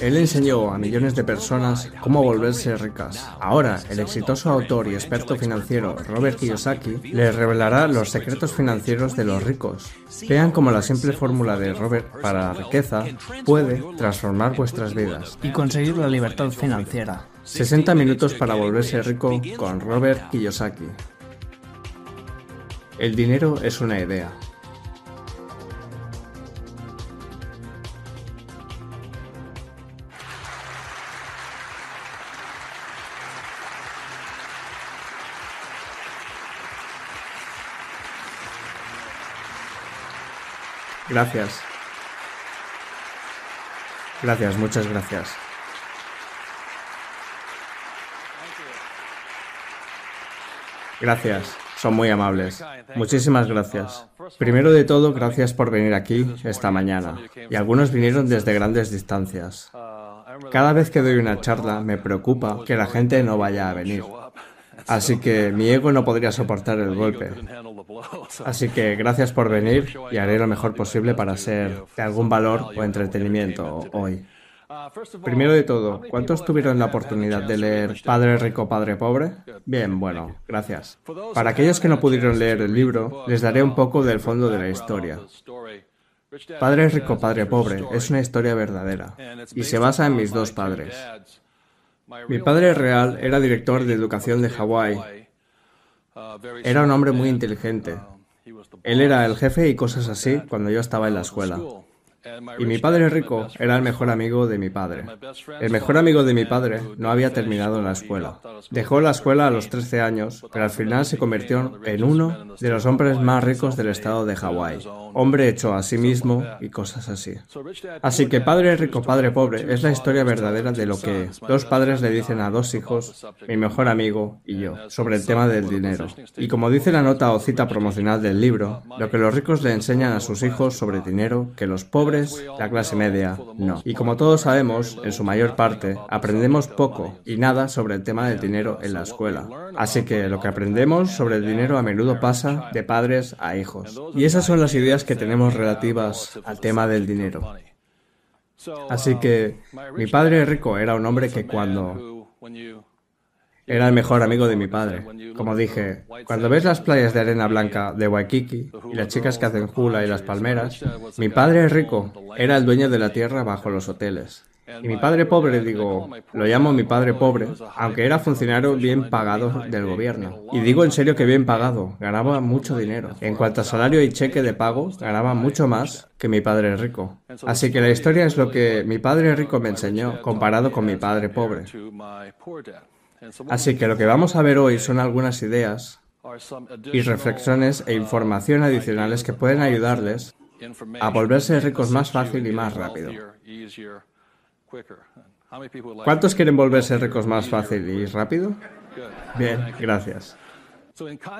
Él enseñó a millones de personas cómo volverse ricas. Ahora, el exitoso autor y experto financiero Robert Kiyosaki les revelará los secretos financieros de los ricos. Vean cómo la simple fórmula de Robert para la riqueza puede transformar vuestras vidas. y conseguir la libertad financiera. 60 minutos para volverse rico con Robert Kiyosaki. El dinero es una idea. Gracias. Gracias, muchas gracias. Gracias, son muy amables. Muchísimas gracias. Primero de todo, gracias por venir aquí esta mañana. Y algunos vinieron desde grandes distancias. Cada vez que doy una charla me preocupa que la gente no vaya a venir. Así que mi ego no podría soportar el golpe. Así que gracias por venir y haré lo mejor posible para ser de algún valor o entretenimiento hoy. Primero de todo, ¿cuántos tuvieron la oportunidad de leer Padre Rico, Padre Pobre? Bien, bueno, gracias. Para aquellos que no pudieron leer el libro, les daré un poco del fondo de la historia. Padre Rico, Padre Pobre es una historia verdadera y se basa en mis dos padres. Mi padre real era director de educación de Hawái. Era un hombre muy inteligente. Él era el jefe y cosas así cuando yo estaba en la escuela. Y mi padre rico era el mejor amigo de mi padre. El mejor amigo de mi padre no había terminado la escuela. Dejó la escuela a los 13 años, pero al final se convirtió en uno de los hombres más ricos del estado de Hawái. Hombre hecho a sí mismo y cosas así. Así que Padre rico, Padre pobre es la historia verdadera de lo que dos padres le dicen a dos hijos, mi mejor amigo y yo, sobre el tema del dinero. Y como dice la nota o cita promocional del libro, lo que los ricos le enseñan a sus hijos sobre dinero, que los pobres la clase media, no. Y como todos sabemos, en su mayor parte, aprendemos poco y nada sobre el tema del dinero en la escuela. Así que lo que aprendemos sobre el dinero a menudo pasa de padres a hijos. Y esas son las ideas que tenemos relativas al tema del dinero. Así que mi padre rico era un hombre que cuando era el mejor amigo de mi padre. Como dije, cuando ves las playas de arena blanca de Waikiki y las chicas que hacen hula y las palmeras, mi padre rico era el dueño de la tierra bajo los hoteles. Y mi padre pobre, digo, lo llamo mi padre pobre, aunque era funcionario bien pagado del gobierno. Y digo en serio que bien pagado, ganaba mucho dinero. En cuanto a salario y cheque de pago, ganaba mucho más que mi padre rico. Así que la historia es lo que mi padre rico me enseñó comparado con mi padre pobre. Así que lo que vamos a ver hoy son algunas ideas y reflexiones e información adicionales que pueden ayudarles a volverse ricos más fácil y más rápido. ¿Cuántos quieren volverse ricos más fácil y rápido? Bien, gracias.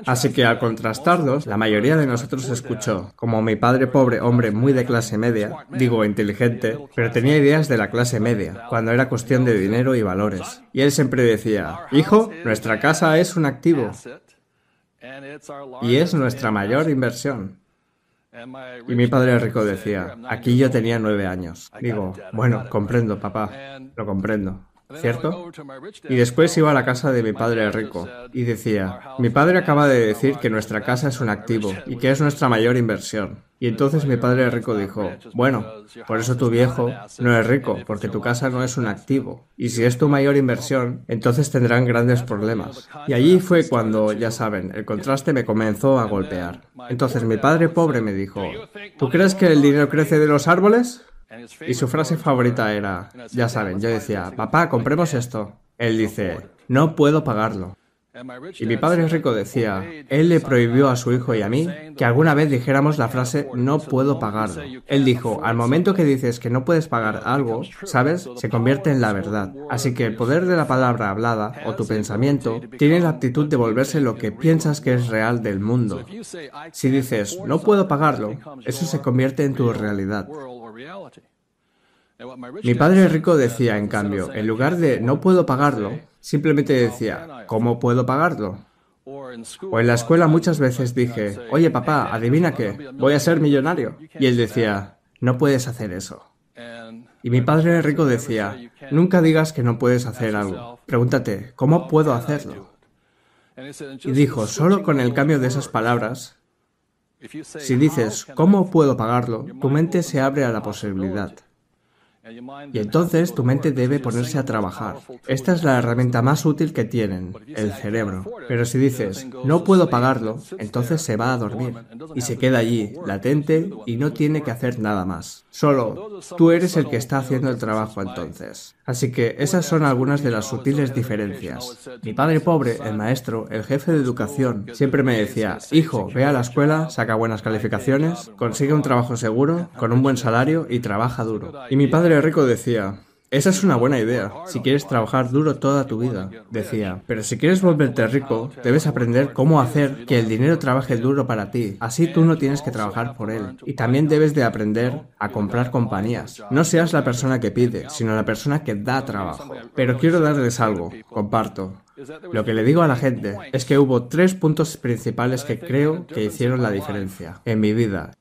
Así que al contrastarlos, la mayoría de nosotros escuchó, como mi padre pobre, hombre muy de clase media, digo inteligente, pero tenía ideas de la clase media, cuando era cuestión de dinero y valores. Y él siempre decía, hijo, nuestra casa es un activo y es nuestra mayor inversión. Y mi padre rico decía, aquí yo tenía nueve años. Digo, bueno, comprendo, papá, lo comprendo. ¿Cierto? Y después iba a la casa de mi padre rico y decía, mi padre acaba de decir que nuestra casa es un activo y que es nuestra mayor inversión. Y entonces mi padre rico dijo, bueno, por eso tu viejo no es rico, porque tu casa no es un activo. Y si es tu mayor inversión, entonces tendrán grandes problemas. Y allí fue cuando, ya saben, el contraste me comenzó a golpear. Entonces mi padre pobre me dijo, ¿tú crees que el dinero crece de los árboles? Y su frase favorita era, ya saben, yo decía, papá, compremos esto. Él dice, no puedo pagarlo. Y mi padre rico decía, él le prohibió a su hijo y a mí que alguna vez dijéramos la frase no puedo pagarlo. Él dijo, al momento que dices que no puedes pagar algo, ¿sabes? Se convierte en la verdad. Así que el poder de la palabra hablada o tu pensamiento tiene la aptitud de volverse lo que piensas que es real del mundo. Si dices no puedo pagarlo, eso se convierte en tu realidad. Mi padre rico decía, en cambio, en lugar de no puedo pagarlo, simplemente decía, ¿cómo puedo pagarlo? O en la escuela muchas veces dije, oye papá, adivina qué, voy a ser millonario. Y él decía, no puedes hacer eso. Y mi padre rico decía, nunca digas que no puedes hacer algo. Pregúntate, ¿cómo puedo hacerlo? Y dijo, solo con el cambio de esas palabras, si dices, ¿cómo puedo pagarlo? Tu mente se abre a la posibilidad. Y entonces tu mente debe ponerse a trabajar. Esta es la herramienta más útil que tienen, el cerebro. Pero si dices, no puedo pagarlo, entonces se va a dormir y se queda allí, latente, y no tiene que hacer nada más. Solo tú eres el que está haciendo el trabajo entonces. Así que esas son algunas de las sutiles diferencias. Mi padre pobre, el maestro, el jefe de educación, siempre me decía, hijo, ve a la escuela, saca buenas calificaciones, consigue un trabajo seguro, con un buen salario y trabaja duro. Y mi padre rico decía, esa es una buena idea, si quieres trabajar duro toda tu vida, decía. Pero si quieres volverte rico, debes aprender cómo hacer que el dinero trabaje duro para ti. Así tú no tienes que trabajar por él. Y también debes de aprender a comprar compañías. No seas la persona que pide, sino la persona que da trabajo. Pero quiero darles algo, comparto. Lo que le digo a la gente es que hubo tres puntos principales que creo que hicieron la diferencia en mi vida.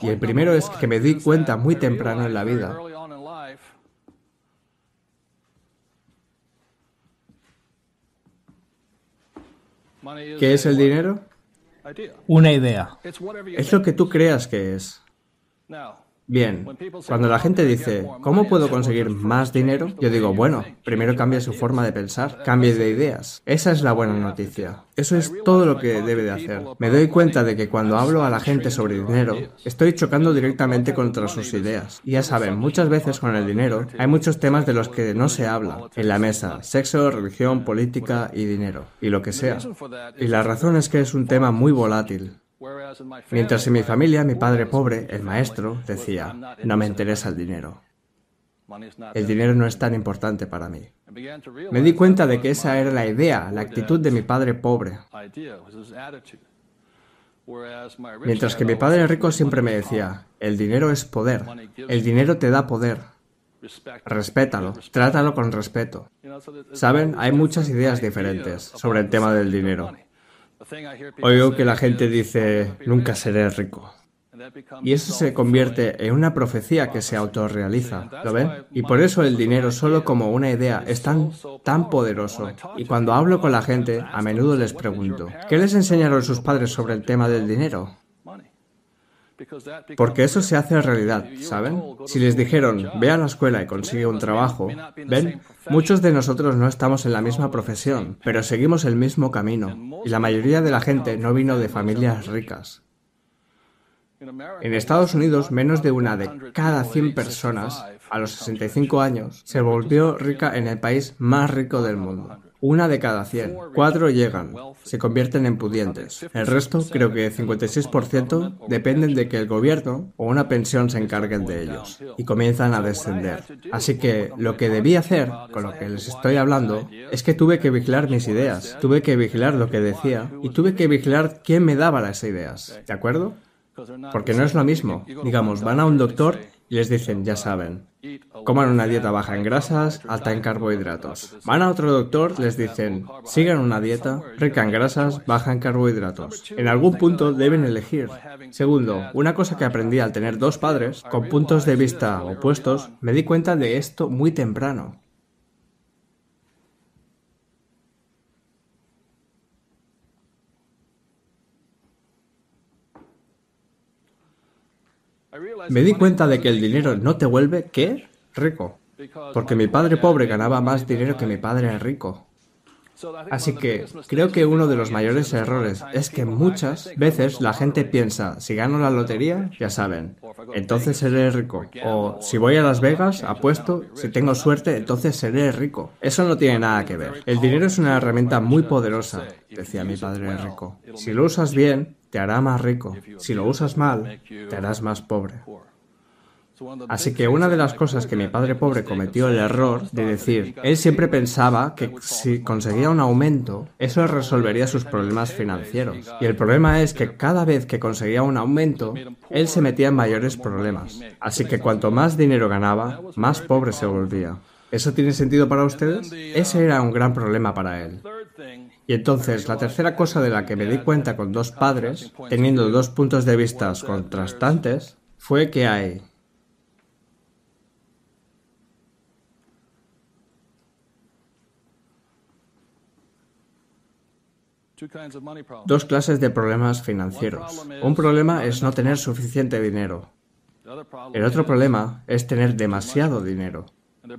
Y el primero es que me di cuenta muy temprano en la vida ¿Qué es el dinero? Una idea. Es lo que tú creas que es. Bien, cuando la gente dice, ¿cómo puedo conseguir más dinero? Yo digo, bueno, primero cambie su forma de pensar, cambie de ideas. Esa es la buena noticia. Eso es todo lo que debe de hacer. Me doy cuenta de que cuando hablo a la gente sobre dinero, estoy chocando directamente contra sus ideas. Y ya saben, muchas veces con el dinero hay muchos temas de los que no se habla en la mesa. Sexo, religión, política y dinero. Y lo que sea. Y la razón es que es un tema muy volátil. Mientras en mi familia, mi padre pobre, el maestro, decía, no me interesa el dinero. El dinero no es tan importante para mí. Me di cuenta de que esa era la idea, la actitud de mi padre pobre. Mientras que mi padre rico siempre me decía, el dinero es poder, el dinero te da poder. Respétalo, trátalo con respeto. Saben, hay muchas ideas diferentes sobre el tema del dinero. Oigo que la gente dice, nunca seré rico. Y eso se convierte en una profecía que se autorrealiza, ¿lo ven? Y por eso el dinero solo como una idea es tan, tan poderoso. Y cuando hablo con la gente, a menudo les pregunto, ¿qué les enseñaron sus padres sobre el tema del dinero? Porque eso se hace realidad, ¿saben? Si les dijeron, ve a la escuela y consigue un trabajo, ven, muchos de nosotros no estamos en la misma profesión, pero seguimos el mismo camino. Y la mayoría de la gente no vino de familias ricas. En Estados Unidos, menos de una de cada 100 personas a los 65 años se volvió rica en el país más rico del mundo. Una de cada 100. Cuatro llegan, se convierten en pudientes. El resto, creo que 56%, dependen de que el gobierno o una pensión se encarguen de ellos y comienzan a descender. Así que lo que debí hacer, con lo que les estoy hablando, es que tuve que vigilar mis ideas, tuve que vigilar lo que decía y tuve que vigilar quién me daba las ideas. ¿De acuerdo? Porque no es lo mismo. Digamos, van a un doctor les dicen, ya saben, coman una dieta baja en grasas, alta en carbohidratos. Van a otro doctor, les dicen, sigan una dieta rica en grasas, baja en carbohidratos. En algún punto deben elegir. Segundo, una cosa que aprendí al tener dos padres con puntos de vista opuestos, me di cuenta de esto muy temprano. Me di cuenta de que el dinero no te vuelve, ¿qué? Rico. Porque mi padre pobre ganaba más dinero que mi padre rico. Así que creo que uno de los mayores errores es que muchas veces la gente piensa, si gano la lotería, ya saben, entonces seré rico. O si voy a Las Vegas, apuesto, si tengo suerte, entonces seré rico. Eso no tiene nada que ver. El dinero es una herramienta muy poderosa, decía mi padre rico. Si lo usas bien, te hará más rico. Si lo usas mal, te harás más pobre. Así que una de las cosas que mi padre pobre cometió el error de decir, él siempre pensaba que si conseguía un aumento, eso resolvería sus problemas financieros. Y el problema es que cada vez que conseguía un aumento, él se metía en mayores problemas. Así que cuanto más dinero ganaba, más pobre se volvía. ¿Eso tiene sentido para ustedes? Ese era un gran problema para él. Y entonces, la tercera cosa de la que me di cuenta con dos padres, teniendo dos puntos de vista contrastantes, fue que hay Dos clases de problemas financieros. Un problema es no tener suficiente dinero. El otro problema es tener demasiado dinero.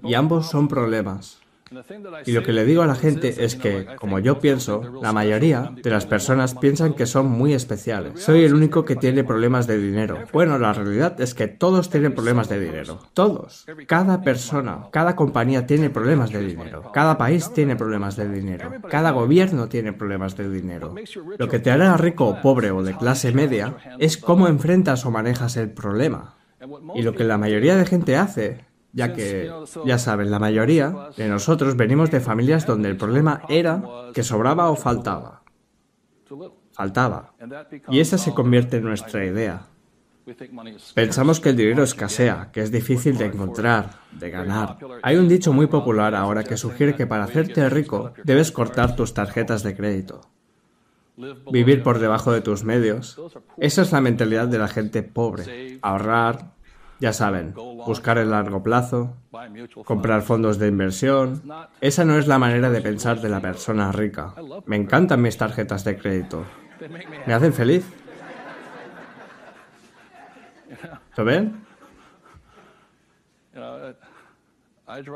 Y ambos son problemas. Y lo que le digo a la gente es que, como yo pienso, la mayoría de las personas piensan que son muy especiales. Soy el único que tiene problemas de dinero. Bueno, la realidad es que todos tienen problemas de dinero. Todos. Cada persona, cada compañía tiene problemas de dinero. Cada país tiene problemas de dinero. Cada gobierno tiene problemas de dinero. Lo que te hará rico o pobre o de clase media es cómo enfrentas o manejas el problema. Y lo que la mayoría de gente hace ya que, ya saben, la mayoría de nosotros venimos de familias donde el problema era que sobraba o faltaba. Faltaba. Y esa se convierte en nuestra idea. Pensamos que el dinero escasea, que es difícil de encontrar, de ganar. Hay un dicho muy popular ahora que sugiere que para hacerte rico debes cortar tus tarjetas de crédito. Vivir por debajo de tus medios. Esa es la mentalidad de la gente pobre. Ahorrar, ya saben, buscar el largo plazo, comprar fondos de inversión. Esa no es la manera de pensar de la persona rica. Me encantan mis tarjetas de crédito. Me hacen feliz. ¿Lo ven?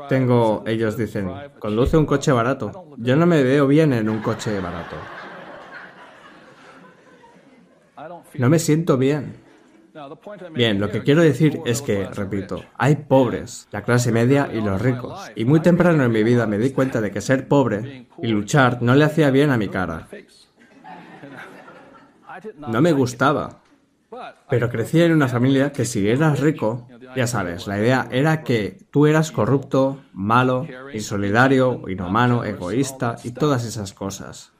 Tengo, ellos dicen, conduce un coche barato. Yo no me veo bien en un coche barato. No me siento bien. Bien, lo que quiero decir es que, repito, hay pobres, la clase media y los ricos. Y muy temprano en mi vida me di cuenta de que ser pobre y luchar no le hacía bien a mi cara. No me gustaba. Pero crecí en una familia que si eras rico, ya sabes, la idea era que tú eras corrupto, malo, insolidario, inhumano, egoísta y todas esas cosas.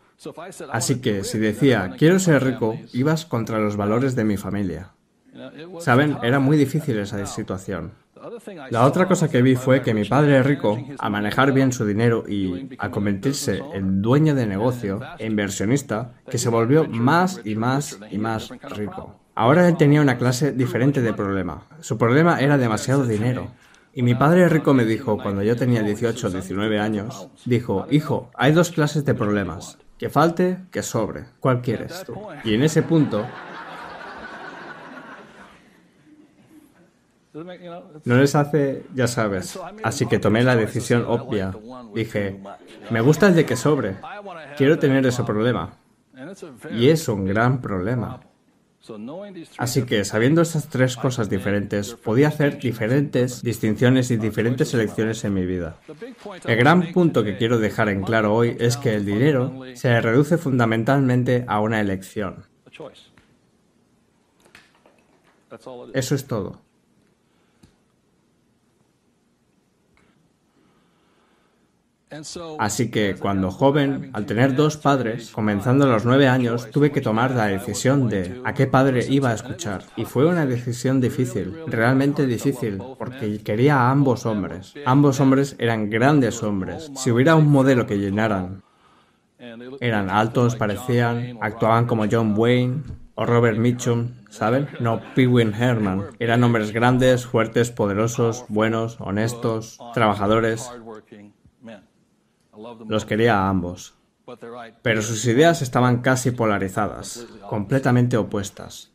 Así que si decía, quiero ser rico, ibas contra los valores de mi familia. Saben, era muy difícil esa situación. La otra cosa que vi fue que mi padre rico, a manejar bien su dinero y a convertirse en dueño de negocio e inversionista, que se volvió más y más y más rico. Ahora él tenía una clase diferente de problema. Su problema era demasiado dinero. Y mi padre rico me dijo, cuando yo tenía 18 o 19 años, dijo, hijo, hay dos clases de problemas. Que falte, que sobre. ¿Cuál quieres? Y en ese punto, No les hace, ya sabes. Así que tomé la decisión obvia. Dije, me gusta el de que sobre. Quiero tener ese problema. Y es un gran problema. Así que sabiendo esas tres cosas diferentes, podía hacer diferentes distinciones y diferentes elecciones en mi vida. El gran punto que quiero dejar en claro hoy es que el dinero se reduce fundamentalmente a una elección. Eso es todo. Así que cuando joven, al tener dos padres, comenzando a los nueve años, tuve que tomar la decisión de a qué padre iba a escuchar. Y fue una decisión difícil, realmente difícil, porque quería a ambos hombres. Ambos hombres eran grandes hombres. Si hubiera un modelo que llenaran, eran altos, parecían, actuaban como John Wayne, o Robert Mitchum, ¿saben? No, Pee Herman. Eran hombres grandes, fuertes, poderosos, buenos, honestos, trabajadores. Los quería a ambos. Pero sus ideas estaban casi polarizadas, completamente opuestas.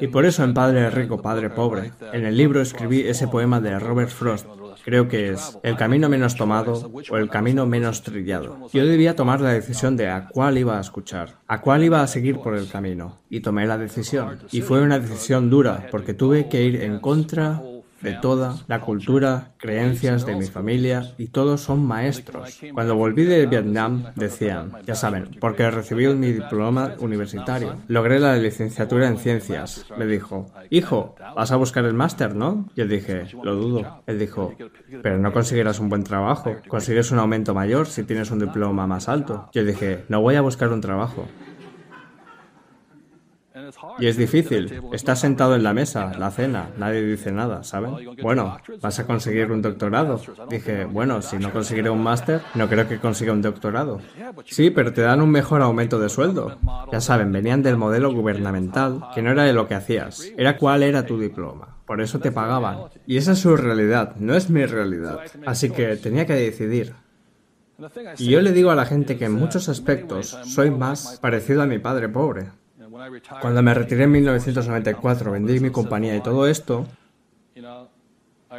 Y por eso en Padre Rico, Padre Pobre, en el libro escribí ese poema de Robert Frost. Creo que es El camino menos tomado o el camino menos trillado. Yo debía tomar la decisión de a cuál iba a escuchar, a cuál iba a seguir por el camino. Y tomé la decisión. Y fue una decisión dura porque tuve que ir en contra de toda la cultura, creencias de mi familia y todos son maestros. Cuando volví de Vietnam decían, ya saben, porque recibí mi diploma universitario. Logré la licenciatura en ciencias. Me dijo, hijo, vas a buscar el máster, ¿no? Yo dije, lo dudo. Él dijo, pero no conseguirás un buen trabajo. Consigues un aumento mayor si tienes un diploma más alto. Yo dije, no voy a buscar un trabajo. Y es difícil. Estás sentado en la mesa, la cena, nadie dice nada, ¿saben? Bueno, vas a conseguir un doctorado. Dije, bueno, si no conseguiré un máster, no creo que consiga un doctorado. Sí, pero te dan un mejor aumento de sueldo. Ya saben, venían del modelo gubernamental, que no era de lo que hacías, era cuál era tu diploma. Por eso te pagaban. Y esa es su realidad, no es mi realidad. Así que tenía que decidir. Y yo le digo a la gente que en muchos aspectos soy más parecido a mi padre pobre. Cuando me retiré en 1994, vendí mi compañía y todo esto,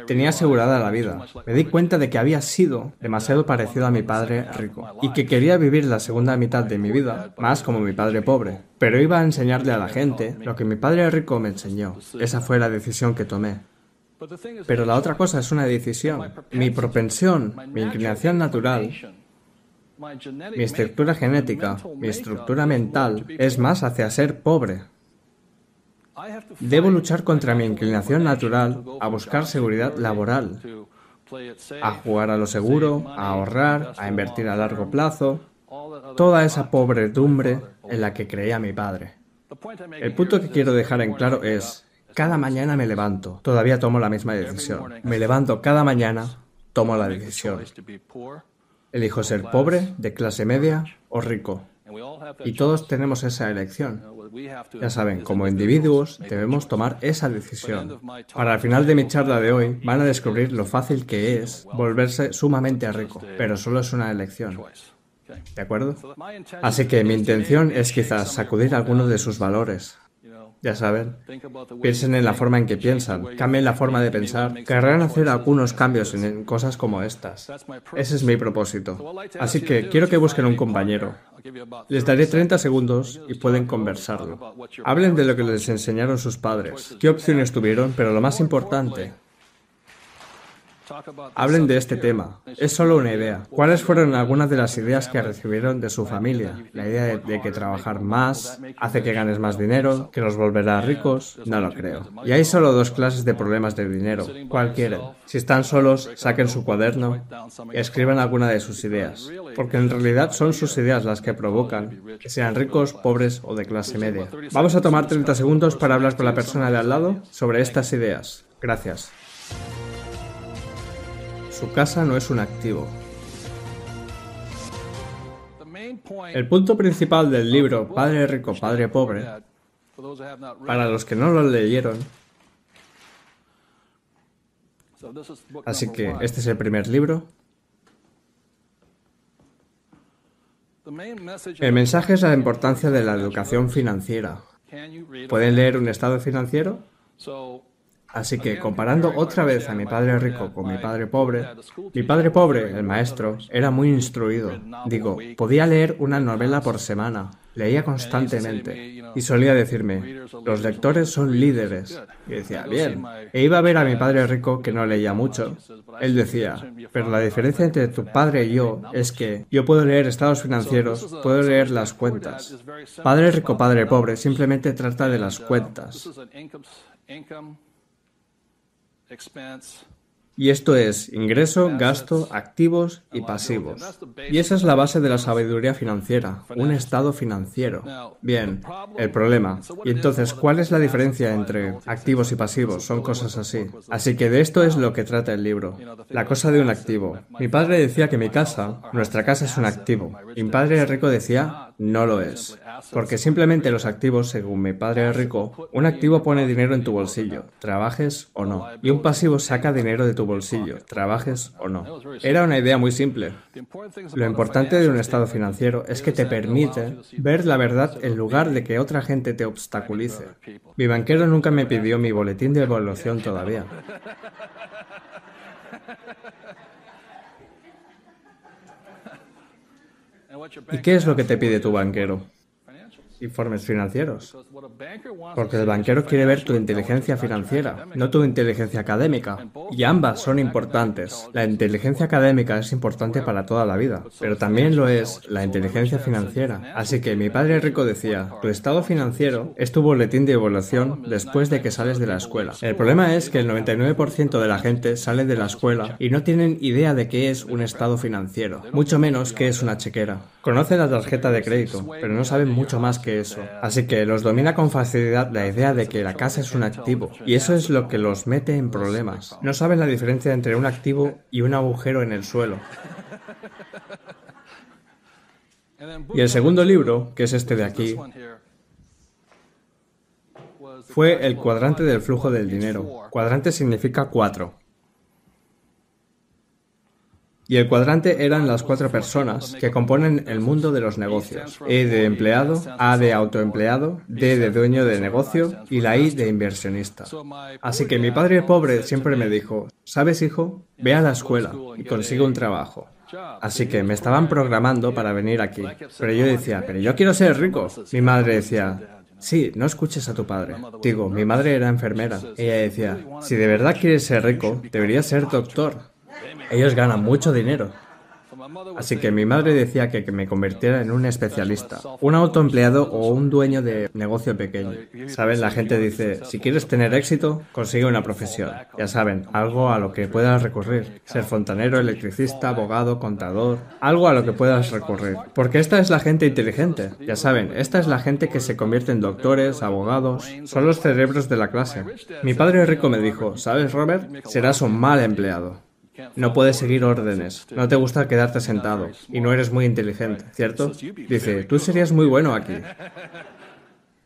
tenía asegurada la vida. Me di cuenta de que había sido demasiado parecido a mi padre rico y que quería vivir la segunda mitad de mi vida más como mi padre pobre. Pero iba a enseñarle a la gente lo que mi padre rico me enseñó. Esa fue la decisión que tomé. Pero la otra cosa es una decisión. Mi propensión, mi inclinación natural mi estructura genética, mi estructura mental es más hacia ser pobre. Debo luchar contra mi inclinación natural a buscar seguridad laboral, a jugar a lo seguro, a ahorrar, a invertir a largo plazo, toda esa pobredumbre en la que creía mi padre. El punto que quiero dejar en claro es, cada mañana me levanto, todavía tomo la misma decisión. Me levanto cada mañana, tomo la decisión. Elijo ser pobre, de clase media o rico. Y todos tenemos esa elección. Ya saben, como individuos debemos tomar esa decisión. Para el final de mi charla de hoy van a descubrir lo fácil que es volverse sumamente rico, pero solo es una elección. ¿De acuerdo? Así que mi intención es quizás sacudir algunos de sus valores, ya saben, piensen en la forma en que piensan, cambien la forma de pensar, querrán hacer algunos cambios en cosas como estas. Ese es mi propósito. Así que quiero que busquen un compañero. Les daré 30 segundos y pueden conversarlo. Hablen de lo que les enseñaron sus padres, qué opciones tuvieron, pero lo más importante, Hablen de este tema. Es solo una idea. ¿Cuáles fueron algunas de las ideas que recibieron de su familia? La idea de, que trabajar más hace que ganes más dinero, que los volverá ricos. No lo creo. Y hay solo dos clases de problemas de dinero. ¿Cuál quieren? Si están solos, saquen su cuaderno y escriban alguna de sus ideas. Porque en realidad son sus ideas las que provocan que sean ricos, pobres o de clase media. Vamos a tomar 30 segundos para hablar con la persona de al lado sobre estas ideas. Gracias. Su casa no es un activo. El punto principal del libro Padre Rico, Padre Pobre, para los que no lo leyeron, así que este es el primer libro, el mensaje es la importancia de la educación financiera. ¿Pueden leer un estado financiero? Así que comparando otra vez a mi padre rico con mi padre pobre, mi padre pobre, el maestro, era muy instruido. Digo, podía leer una novela por semana, leía constantemente y solía decirme, los lectores son líderes. Y decía, bien. E iba a ver a mi padre rico que no leía mucho. Él decía, pero la diferencia entre tu padre y yo es que yo puedo leer estados financieros, puedo leer las cuentas. Padre rico, padre pobre simplemente trata de las cuentas. Y esto es ingreso, gasto, activos y pasivos. Y esa es la base de la sabiduría financiera, un estado financiero. Bien, el problema. Y entonces, ¿cuál es la diferencia entre activos y pasivos? Son cosas así. Así que de esto es lo que trata el libro. La cosa de un activo. Mi padre decía que mi casa, nuestra casa es un activo. Y mi padre rico decía, no lo es. Porque simplemente los activos, según mi padre rico, un activo pone dinero en tu bolsillo, trabajes o no. Y un pasivo saca dinero de tu bolsillo, trabajes o no. Era una idea muy simple. Lo importante de un estado financiero es que te permite ver la verdad en lugar de que otra gente te obstaculice. Mi banquero nunca me pidió mi boletín de evaluación todavía. ¿Y qué es lo que te pide tu banquero? Informes financieros. Porque el banquero quiere ver tu inteligencia financiera, no tu inteligencia académica. Y ambas son importantes. La inteligencia académica es importante para toda la vida, pero también lo es la inteligencia financiera. Así que mi padre rico decía, tu estado financiero es tu boletín de evaluación después de que sales de la escuela. El problema es que el 99% de la gente sale de la escuela y no tienen idea de qué es un estado financiero, mucho menos qué es una chequera. Conocen la tarjeta de crédito, pero no saben mucho más que Así que los domina con facilidad la idea de que la casa es un activo, y eso es lo que los mete en problemas. No saben la diferencia entre un activo y un agujero en el suelo. Y el segundo libro, que es este de aquí, fue el cuadrante del flujo del dinero. Cuadrante significa cuatro. Y el cuadrante eran las cuatro personas que componen el mundo de los negocios. E de empleado, A de autoempleado, D de dueño de negocio y la I de inversionista. Así que mi padre pobre siempre me dijo, ¿sabes hijo? Ve a la escuela y consigue un trabajo. Así que me estaban programando para venir aquí. Pero yo decía, pero yo quiero ser rico. Mi madre decía, Sí, no escuches a tu padre. Digo, mi madre era enfermera. Ella decía, si de verdad quieres ser rico, deberías ser doctor. Ellos ganan mucho dinero. Así que mi madre decía que, me convirtiera en un especialista, un autoempleado o un dueño de negocio pequeño. Saben, la gente dice, si quieres tener éxito, consigue una profesión. Ya saben, algo a lo que puedas recurrir. Ser fontanero, electricista, abogado, contador, algo a lo que puedas recurrir. Porque esta es la gente inteligente. Ya saben, esta es la gente que se convierte en doctores, abogados, son los cerebros de la clase. Mi padre rico me dijo, ¿sabes, Robert? Serás un mal empleado. No puedes seguir órdenes, no te gusta quedarte sentado y no eres muy inteligente, ¿cierto? Dice, tú serías muy bueno aquí.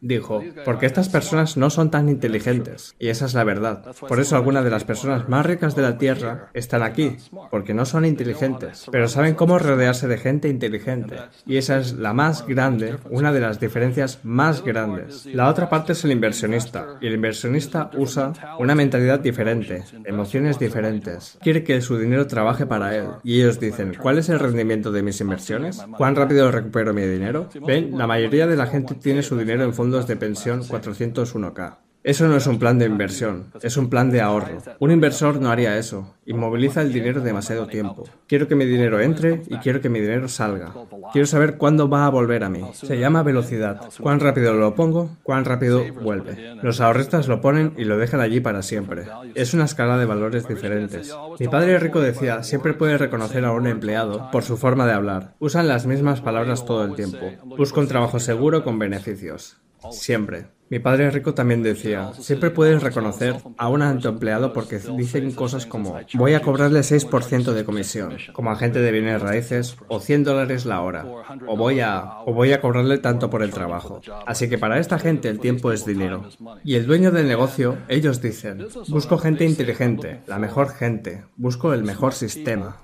Dijo, porque estas personas no son tan inteligentes, y esa es la verdad. Por eso algunas de las personas más ricas de la Tierra están aquí, porque no son inteligentes, pero saben cómo rodearse de gente inteligente. Y esa es la más grande, una de las diferencias más grandes. La otra parte es el inversionista, y el inversionista usa una mentalidad diferente, emociones diferentes. Quiere que su dinero trabaje para él, y ellos dicen, ¿cuál es el rendimiento de mis inversiones? ¿Cuán rápido recupero mi dinero? Ven, la mayoría de la gente tiene su dinero en fondos de pensión 401k. Eso no es un plan de inversión, es un plan de ahorro. Un inversor no haría eso, inmoviliza el dinero demasiado tiempo. Quiero que mi dinero entre y quiero que mi dinero salga. Quiero saber cuándo va a volver a mí. Se llama velocidad. Cuán rápido lo pongo, cuán rápido vuelve. Los ahorristas lo ponen y lo dejan allí para siempre. Es una escala de valores diferentes. Mi padre rico decía, siempre puedes reconocer a un empleado por su forma de hablar. Usan las mismas palabras todo el tiempo. Busco un trabajo seguro con beneficios. Siempre. Mi padre rico también decía, siempre puedes reconocer a un alto empleado porque dicen cosas como, voy a cobrarle 6% de comisión, como agente de bienes raíces, o 100 dólares la hora, o voy a, o voy a cobrarle tanto por el trabajo. Así que para esta gente el tiempo es dinero. Y el dueño del negocio, ellos dicen, busco gente inteligente, la mejor gente, busco el mejor sistema,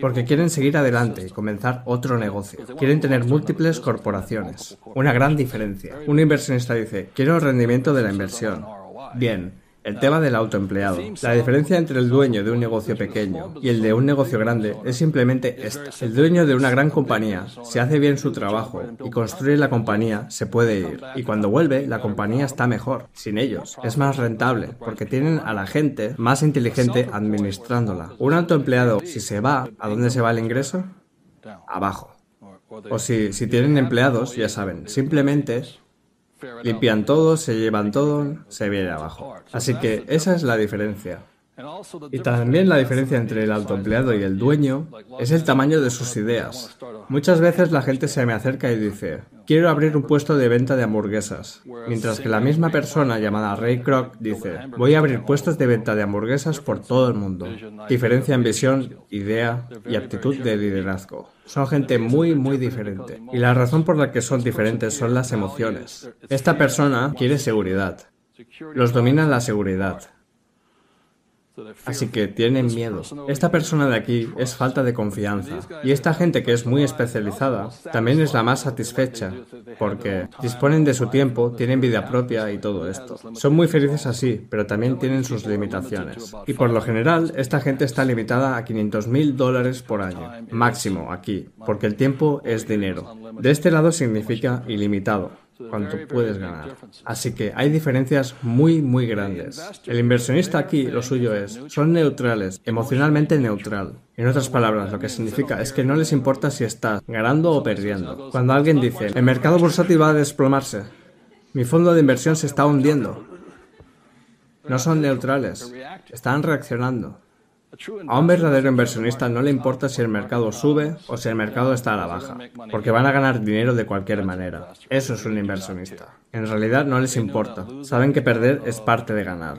porque quieren seguir adelante y comenzar otro negocio. Quieren tener múltiples corporaciones. Una gran diferencia. Un inversionista dice, quiero rendimiento de la inversión. Bien, el tema del autoempleado. La diferencia entre el dueño de un negocio pequeño y el de un negocio grande es simplemente esta. El dueño de una gran compañía, si hace bien su trabajo y construye la compañía, se puede ir. Y cuando vuelve, la compañía está mejor, sin ellos. Es más rentable, porque tienen a la gente más inteligente administrándola. Un autoempleado, si se va, ¿a dónde se va el ingreso? Abajo. O si, si tienen empleados, ya saben, simplemente Limpian todo, se llevan todo, se viene abajo. Así que esa es la diferencia. Y también la diferencia entre el autoempleado y el dueño es el tamaño de sus ideas. Muchas veces la gente se me acerca y dice, quiero abrir un puesto de venta de hamburguesas, mientras que la misma persona llamada Ray Kroc dice, voy a abrir puestos de venta de hamburguesas por todo el mundo. Diferencia en visión, idea y actitud de liderazgo. Son gente muy, muy diferente. Y la razón por la que son diferentes son las emociones. Esta persona quiere seguridad. Los domina la seguridad. Así que tienen miedo. Esta persona de aquí es falta de confianza. Y esta gente que es muy especializada también es la más satisfecha, porque disponen de su tiempo, tienen vida propia y todo esto. Son muy felices así, pero también tienen sus limitaciones. Y por lo general, esta gente está limitada a 500 mil dólares por año, máximo aquí, porque el tiempo es dinero. De este lado significa ilimitado cuánto puedes ganar. Así que hay diferencias muy, muy grandes. El inversionista aquí lo suyo es, son neutrales, emocionalmente neutral. En otras palabras, lo que significa es que no les importa si estás ganando o perdiendo. Cuando alguien dice, el mercado bursátil va a desplomarse, mi fondo de inversión se está hundiendo, no son neutrales, están reaccionando. A un verdadero inversionista no le importa si el mercado sube o si el mercado está a la baja, porque van a ganar dinero de cualquier manera. Eso es un inversionista. En realidad no les importa. Saben que perder es parte de ganar.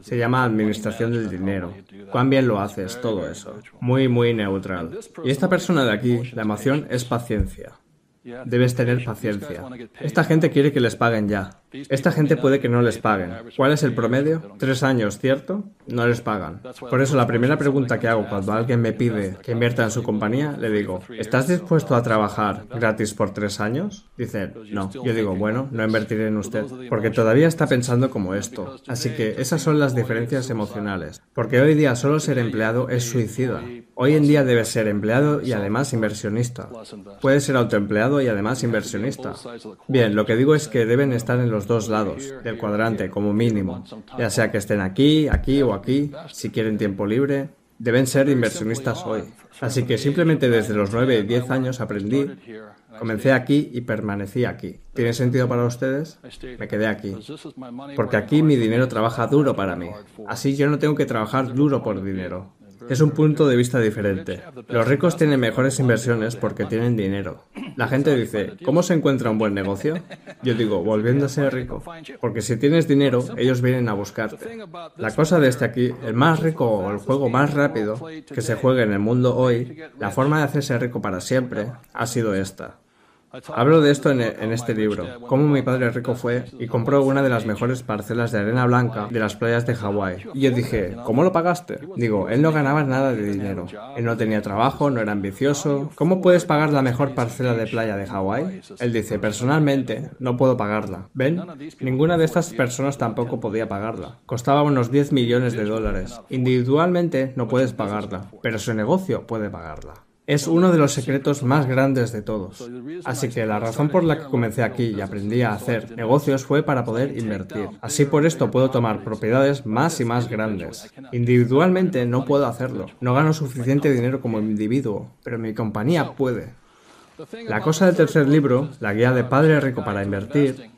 Se llama administración del dinero. Cuán bien lo haces, todo eso. Muy, muy neutral. Y esta persona de aquí, la emoción es paciencia. Debes tener paciencia. Esta gente quiere que les paguen ya. Esta gente puede que no les paguen. ¿Cuál es el promedio? Tres años, ¿cierto? No les pagan. Por eso la primera pregunta que hago cuando alguien me pide que invierta en su compañía, le digo, ¿estás dispuesto a trabajar gratis por tres años? Dice, no. Yo digo, bueno, no invertiré en usted, porque todavía está pensando como esto. Así que esas son las diferencias emocionales. Porque hoy día solo ser empleado es suicida. Hoy en día debes ser empleado y además inversionista. Puedes ser autoempleado y además inversionista. Bien, lo que digo es que deben estar en los dos lados del cuadrante como mínimo, ya sea que estén aquí, aquí o aquí, si quieren tiempo libre, deben ser inversionistas hoy. Así que simplemente desde los 9 y 10 años aprendí, comencé aquí y permanecí aquí. ¿Tiene sentido para ustedes? Me quedé aquí. Porque aquí mi dinero trabaja duro para mí. Así yo no tengo que trabajar duro por dinero. Es un punto de vista diferente. Los ricos tienen mejores inversiones porque tienen dinero. La gente dice, ¿cómo se encuentra un buen negocio? Yo digo, volviendo a ser rico. Porque si tienes dinero, ellos vienen a buscarte. La cosa de este aquí, el más rico o el juego más rápido que se juegue en el mundo hoy, la forma de hacerse rico para siempre, ha sido esta. Hablo de esto en, este libro, cómo mi padre rico fue y compró una de las mejores parcelas de arena blanca de las playas de Hawái. Y yo dije, ¿cómo lo pagaste? Digo, él no ganaba nada de dinero. Él no tenía trabajo, no era ambicioso. ¿Cómo puedes pagar la mejor parcela de playa de Hawái? Él dice, personalmente, no puedo pagarla. ¿Ven? Ninguna de estas personas tampoco podía pagarla. Costaba unos 10 millones de dólares. Individualmente no puedes pagarla, pero su negocio puede pagarla es uno de los secretos más grandes de todos. Así que la razón por la que comencé aquí y aprendí a hacer negocios fue para poder invertir. Así por esto puedo tomar propiedades más y más grandes. Individualmente no puedo hacerlo. No gano suficiente dinero como individuo, pero mi compañía puede. La cosa del tercer libro, la guía de Padre Rico para Invertir,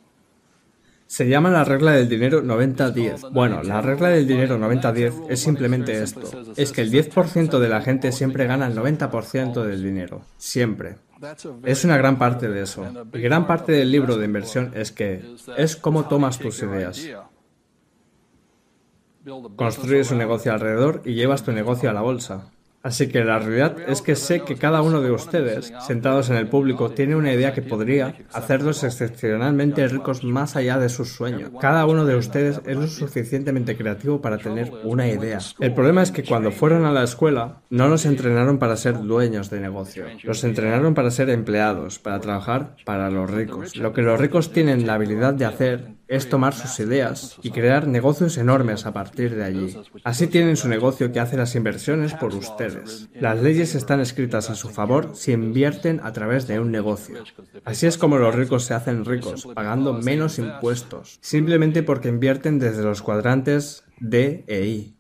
se llama la regla del dinero 90-10. Bueno, la regla del dinero 90-10 es simplemente esto. Es que el 10% de la gente siempre gana el 90% del dinero. Siempre. Es una gran parte de eso. Y gran parte del libro de inversión es que es cómo tomas tus ideas. Construyes un negocio alrededor y llevas tu negocio a la bolsa. Así que la realidad es que sé que cada uno de ustedes, sentados en el público, tiene una idea que podría hacerlos excepcionalmente ricos más allá de sus sueños. Cada uno de ustedes es lo suficientemente creativo para tener una idea. El problema es que cuando fueron a la escuela, no los entrenaron para ser dueños de negocio. Los entrenaron para ser empleados, para trabajar para los ricos. Lo que los ricos tienen la habilidad de hacer es tomar sus ideas y crear negocios enormes a partir de allí. Así tienen su negocio que hace las inversiones por ustedes. Las leyes están escritas a su favor si invierten a través de un negocio. Así es como los ricos se hacen ricos, pagando menos impuestos, simplemente porque invierten desde los cuadrantes D e I.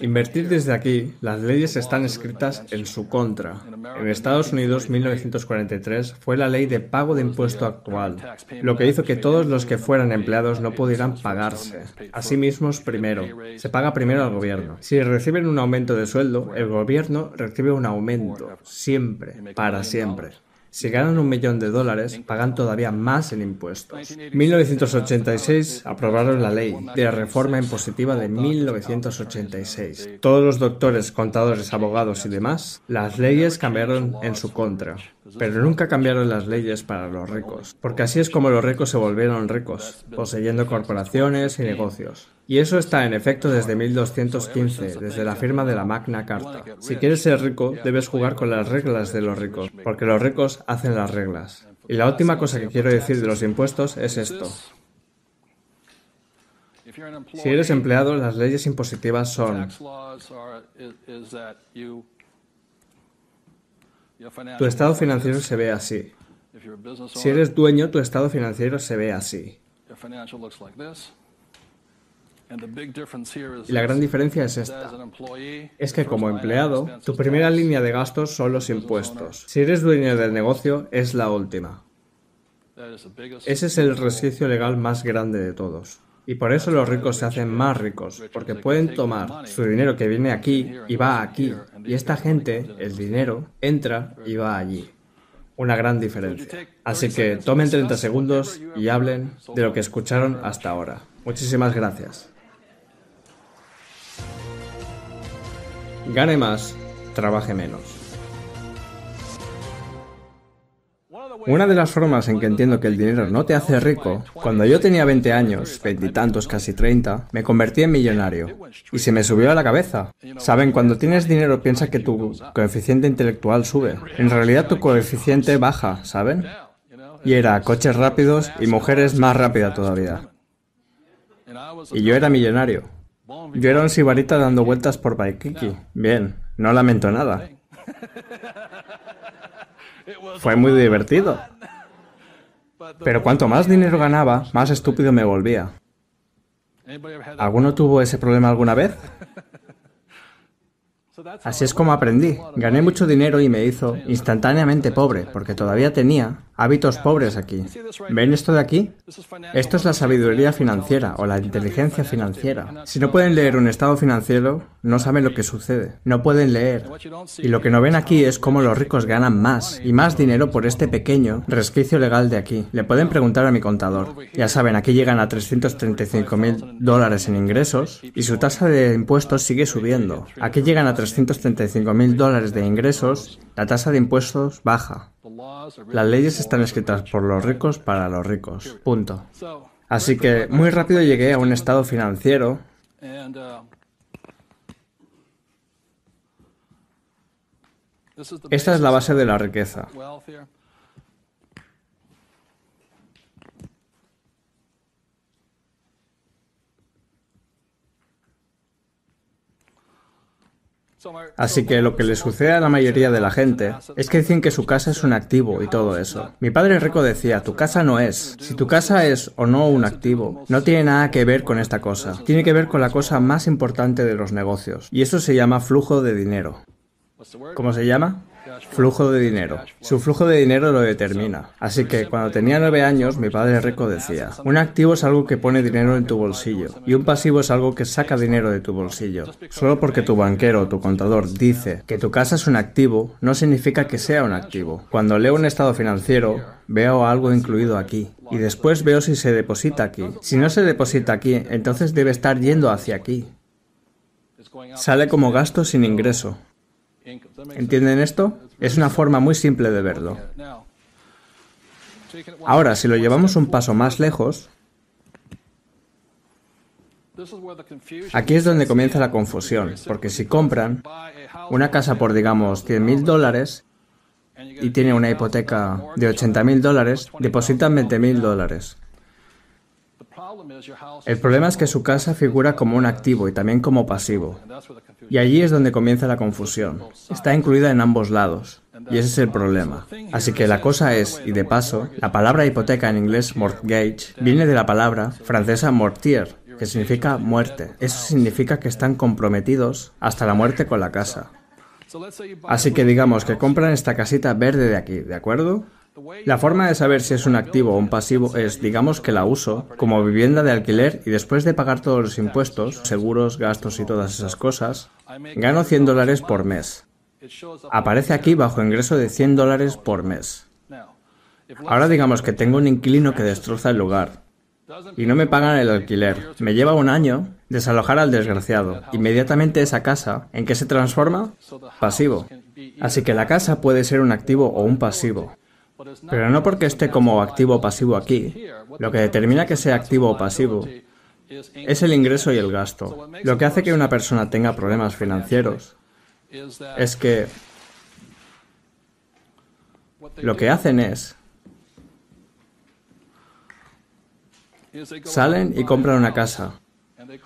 Invertir desde aquí, las leyes están escritas en su contra. En Estados Unidos, 1943 fue la ley de pago de impuesto actual, lo que hizo que todos los que fueran empleados no pudieran pagarse. A sí mismos primero. Se paga primero al gobierno. Si reciben un aumento de sueldo, el gobierno recibe un aumento, siempre, para siempre. Si ganan un millón de dólares, pagan todavía más en impuestos. 1986 aprobaron la ley de reforma impositiva de 1986. Todos los doctores, contadores, abogados y demás, las leyes cambiaron en su contra. Pero nunca cambiaron las leyes para los ricos, porque así es como los ricos se volvieron ricos, poseyendo corporaciones y negocios. Y eso está en efecto desde 1215, desde la firma de la Magna Carta. Si quieres ser rico, debes jugar con las reglas de los ricos, porque los ricos hacen las reglas. Y la última cosa que quiero decir de los impuestos es esto. Si eres empleado, las leyes impositivas son tu estado financiero se ve así. Si eres dueño, tu estado financiero se ve así. Y la gran diferencia es esta. Es que como empleado, tu primera línea de gastos son los impuestos. Si eres dueño del negocio, es la última. Ese es el resquicio legal más grande de todos. Y por eso los ricos se hacen más ricos, porque pueden tomar su dinero que viene aquí y va aquí. Y esta gente, el dinero, entra y va allí. Una gran diferencia. Así que tomen 30 segundos y hablen de lo que escucharon hasta ahora. Muchísimas gracias. Gane más, trabaje menos. Una de las formas en que entiendo que el dinero no te hace rico, cuando yo tenía 20 años, veintitantos, casi 30, me convertí en millonario. Y se me subió a la cabeza. Saben, cuando tienes dinero piensa que tu coeficiente intelectual sube. En realidad tu coeficiente baja, ¿saben? Y era coches rápidos y mujeres más rápidas todavía. Y yo era millonario. Yo era un sibarita dando vueltas por Baikiki. Bien, no lamento nada. Fue muy divertido. Pero cuanto más dinero ganaba, más estúpido me volvía. ¿Alguno tuvo ese problema alguna vez? Así es como aprendí. Gané mucho dinero y me hizo instantáneamente pobre, porque todavía tenía hábitos pobres aquí. ¿Ven esto de aquí? Esto es la sabiduría financiera o la inteligencia financiera. Si no pueden leer un estado financiero, no saben lo que sucede. No pueden leer. Y lo que no ven aquí es cómo los ricos ganan más y más dinero por este pequeño resquicio legal de aquí. Le pueden preguntar a mi contador. Ya saben, aquí llegan a 335 mil dólares en ingresos y su tasa de impuestos sigue subiendo. Aquí llegan a 335 mil dólares de ingresos, la tasa de impuestos baja. Las leyes están escritas por los ricos para los ricos. Punto. Así que muy rápido llegué a un estado financiero Esta es la base de la riqueza. Así que lo que le sucede a la mayoría de la gente es que dicen que su casa es un activo y todo eso. Mi padre rico decía, tu casa no es. Si tu casa es o no un activo, no tiene nada que ver con esta cosa. Tiene que ver con la cosa más importante de los negocios. Y eso se llama flujo de dinero. ¿Cómo se llama? Flujo de dinero. Su flujo de dinero lo determina. Así que cuando tenía nueve años, mi padre rico decía, un activo es algo que pone dinero en tu bolsillo y un pasivo es algo que saca dinero de tu bolsillo. Solo porque tu banquero o tu contador dice que tu casa es un activo, no significa que sea un activo. Cuando leo un estado financiero, veo algo incluido aquí. Y después veo si se deposita aquí. Si no se deposita aquí, entonces debe estar yendo hacia aquí. Sale como gasto sin ingreso. ¿Entienden esto? Es una forma muy simple de verlo. Ahora, si lo llevamos un paso más lejos, aquí es donde comienza la confusión, porque si compran una casa por, digamos, 100.000 dólares y tiene una hipoteca de 80.000 dólares, depositan 20.000 dólares. El problema es que su casa figura como un activo y también como pasivo. Y allí es donde comienza la confusión. Está incluida en ambos lados. Y ese es el problema. Así que la cosa es, y de paso, la palabra hipoteca en inglés mortgage viene de la palabra francesa mortier, que significa muerte. Eso significa que están comprometidos hasta la muerte con la casa. Así que digamos que compran esta casita verde de aquí, ¿de acuerdo? La forma de saber si es un activo o un pasivo es, digamos, que la uso como vivienda de alquiler y después de pagar todos los impuestos, seguros, gastos y todas esas cosas, gano 100 dólares por mes. Aparece aquí bajo ingreso de 100 dólares por mes. Ahora digamos que tengo un inquilino que destroza el lugar y no me pagan el alquiler. Me lleva un año desalojar al desgraciado. Inmediatamente esa casa, ¿en qué se transforma? Pasivo. Así que la casa puede ser un activo o un pasivo. Pero no porque esté como activo o pasivo aquí. Lo que determina que sea activo o pasivo es el ingreso y el gasto. Lo que hace que una persona tenga problemas financieros es que lo que hacen es salen y compran una casa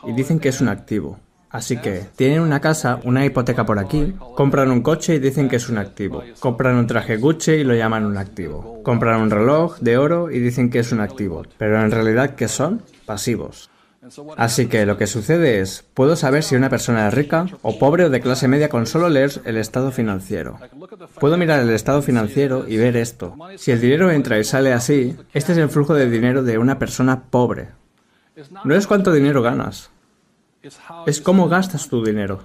y dicen que es un activo. Así que tienen una casa, una hipoteca por aquí, compran un coche y dicen que es un activo. Compran un traje Gucci y lo llaman un activo. Compran un reloj de oro y dicen que es un activo. Pero en realidad, ¿qué son? Pasivos. Así que lo que sucede es, puedo saber si una persona es rica o pobre o de clase media con solo leer el estado financiero. Puedo mirar el estado financiero y ver esto. Si el dinero entra y sale así, este es el flujo de dinero de una persona pobre. No es cuánto dinero ganas, es cómo gastas tu dinero.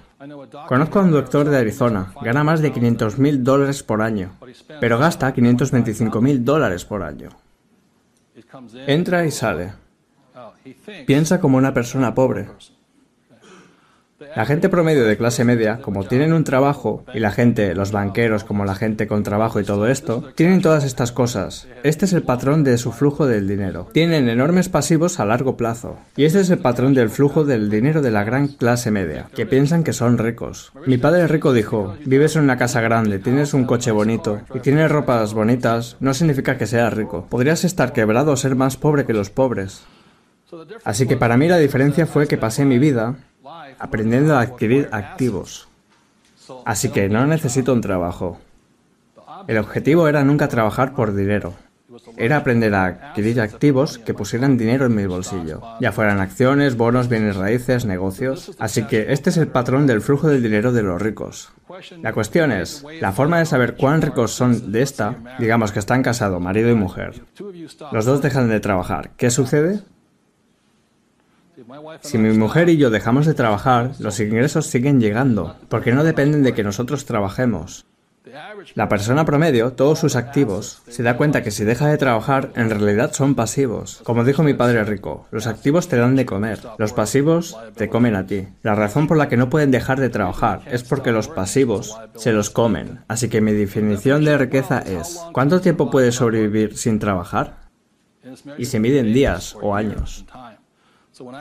Conozco a un doctor de Arizona, gana más de 500 mil dólares por año, pero gasta 525 mil dólares por año. Entra y sale. Piensa como una persona pobre. La gente promedio de clase media, como tienen un trabajo, y la gente, los banqueros, como la gente con trabajo y todo esto, tienen todas estas cosas. Este es el patrón de su flujo del dinero. Tienen enormes pasivos a largo plazo. Y este es el patrón del flujo del dinero de la gran clase media, que piensan que son ricos. Mi padre rico dijo, vives en una casa grande, tienes un coche bonito y tienes ropas bonitas, no significa que seas rico. Podrías estar quebrado o ser más pobre que los pobres. Así que para mí la diferencia fue que pasé mi vida aprendiendo a adquirir activos. Así que no necesito un trabajo. El objetivo era nunca trabajar por dinero. Era aprender a adquirir activos que pusieran dinero en mi bolsillo, ya fueran acciones, bonos, bienes raíces, negocios. Así que este es el patrón del flujo del dinero de los ricos. La cuestión es, la forma de saber cuán ricos son de esta, digamos que están casados, marido y mujer. Los dos dejan de trabajar. ¿Qué sucede? Si mi mujer y yo dejamos de trabajar, los ingresos siguen llegando, porque no dependen de que nosotros trabajemos. La persona promedio, todos sus activos, se da cuenta que si deja de trabajar, en realidad son pasivos. Como dijo mi padre rico, los activos te dan de comer, los pasivos te comen a ti. La razón por la que no pueden dejar de trabajar es porque los pasivos se los comen. Así que mi definición de riqueza es, ¿cuánto tiempo puedes sobrevivir sin trabajar? Y se mide en días o años.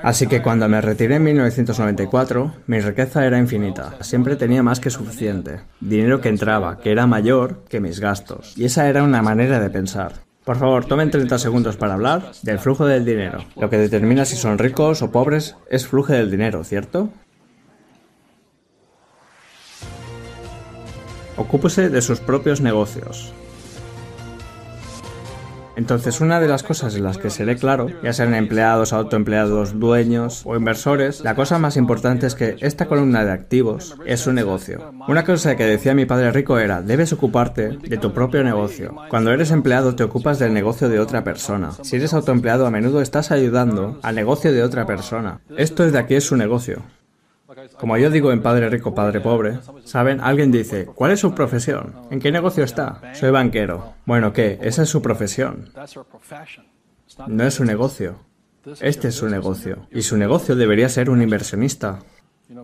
Así que cuando me retiré en 1994, mi riqueza era infinita. Siempre tenía más que suficiente. Dinero que entraba, que era mayor que mis gastos. Y esa era una manera de pensar. Por favor, tomen 30 segundos para hablar del flujo del dinero. Lo que determina si son ricos o pobres es flujo del dinero, ¿cierto? Ocúpese de sus propios negocios. Entonces, una de las cosas en las que seré claro, ya sean empleados, autoempleados, dueños o inversores, la cosa más importante es que esta columna de activos es un negocio. Una cosa que decía mi padre rico era, debes ocuparte de tu propio negocio. Cuando eres empleado te ocupas del negocio de otra persona. Si eres autoempleado a menudo estás ayudando al negocio de otra persona. Esto es de aquí es su negocio. Como yo digo en Padre Rico, Padre Pobre, ¿saben? Alguien dice, ¿cuál es su profesión? ¿En qué negocio está? Soy banquero. Bueno, ¿qué? Esa es su profesión. No es su negocio. Este es su negocio. Y su negocio debería ser un inversionista.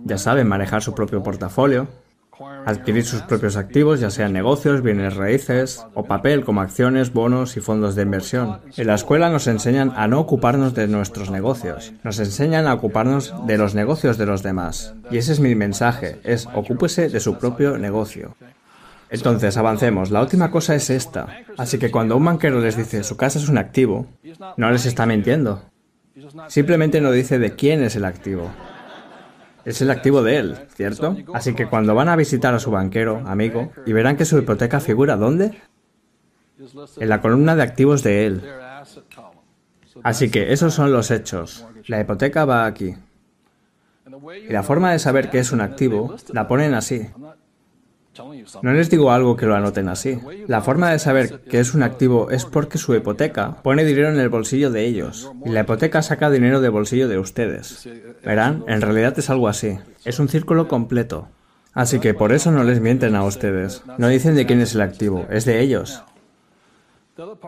Ya saben, manejar su propio portafolio, adquirir sus propios activos, ya sean negocios, bienes raíces o papel como acciones, bonos y fondos de inversión. En la escuela nos enseñan a no ocuparnos de nuestros negocios, nos enseñan a ocuparnos de los negocios de los demás. Y ese es mi mensaje, es ocúpese de su propio negocio. Entonces, avancemos. La última cosa es esta. Así que cuando un banquero les dice su casa es un activo, no les está mintiendo. Simplemente no dice de quién es el activo. Es el activo de él, ¿cierto? Así que cuando van a visitar a su banquero, amigo, y verán que su hipoteca figura ¿dónde? En la columna de activos de él. Así que esos son los hechos. La hipoteca va aquí. Y la forma de saber que es un activo la ponen así. No les digo algo que lo anoten así. La forma de saber que es un activo es porque su hipoteca pone dinero en el bolsillo de ellos y la hipoteca saca dinero del bolsillo de ustedes. Verán, en realidad es algo así. Es un círculo completo. Así que por eso no les mienten a ustedes. No dicen de quién es el activo, es de ellos.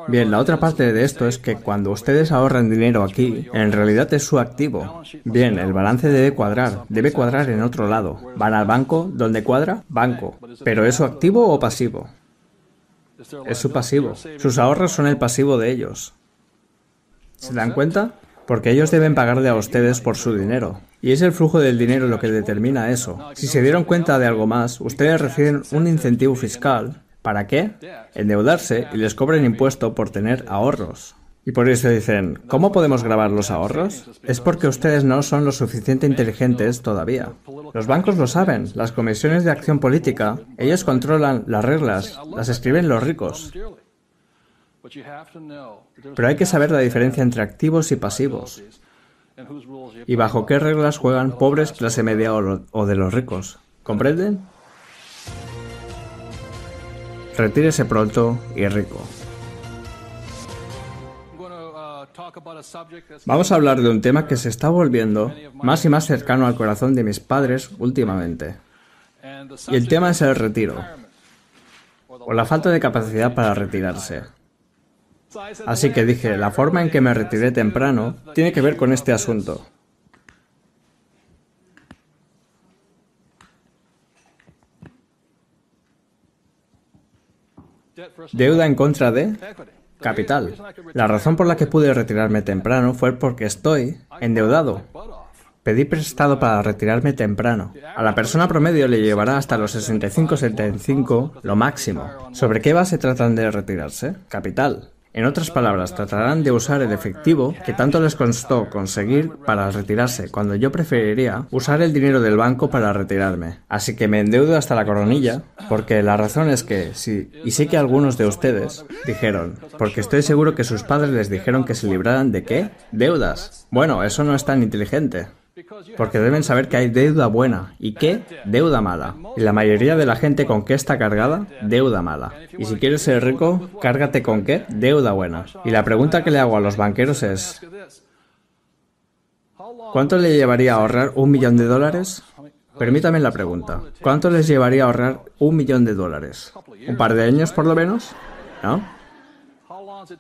Bien, la otra parte de esto es que cuando ustedes ahorran dinero aquí, en realidad es su activo. Bien, el balance debe cuadrar, debe cuadrar en otro lado. Van al banco, ¿dónde cuadra? Banco. ¿Pero es su activo o pasivo? Es su pasivo. Sus ahorros son el pasivo de ellos. ¿Se dan cuenta? Porque ellos deben pagarle a ustedes por su dinero. Y es el flujo del dinero lo que determina eso. Si se dieron cuenta de algo más, ustedes reciben un incentivo fiscal ¿Para qué? Endeudarse y les cobren impuesto por tener ahorros. Y por eso dicen, ¿cómo podemos grabar los ahorros? Es porque ustedes no son lo suficiente inteligentes todavía. Los bancos lo saben, las comisiones de acción política, ellos controlan las reglas, las escriben los ricos. Pero hay que saber la diferencia entre activos y pasivos. Y bajo qué reglas juegan pobres, clase media o, de los ricos. ¿Comprenden? Retírese pronto y rico. Vamos a hablar de un tema que se está volviendo más y más cercano al corazón de mis padres últimamente. Y el tema es el retiro, o la falta de capacidad para retirarse. Así que dije, la forma en que me retiré temprano tiene que ver con este asunto. Deuda en contra de capital. La razón por la que pude retirarme temprano fue porque estoy endeudado. Pedí prestado para retirarme temprano. A la persona promedio le llevará hasta los 65-75 lo máximo. ¿Sobre qué base tratan de retirarse? Capital. En otras palabras, tratarán de usar el efectivo que tanto les costó conseguir para retirarse, cuando yo preferiría usar el dinero del banco para retirarme. Así que me endeudo hasta la coronilla, porque la razón es que, sí, y sé que algunos de ustedes dijeron, porque estoy seguro que sus padres les dijeron que se libraran de qué? Deudas. Bueno, eso no es tan inteligente. Porque deben saber que hay deuda buena. ¿Y qué? Deuda mala. Y la mayoría de la gente con qué está cargada? Deuda mala. Y si quieres ser rico, cárgate con qué? Deuda buena. Y la pregunta que le hago a los banqueros es, ¿cuánto le llevaría a ahorrar un millón de dólares? Permítame la pregunta. ¿Cuánto les llevaría a ahorrar un millón de dólares? ¿Un par de años por lo menos? ¿No?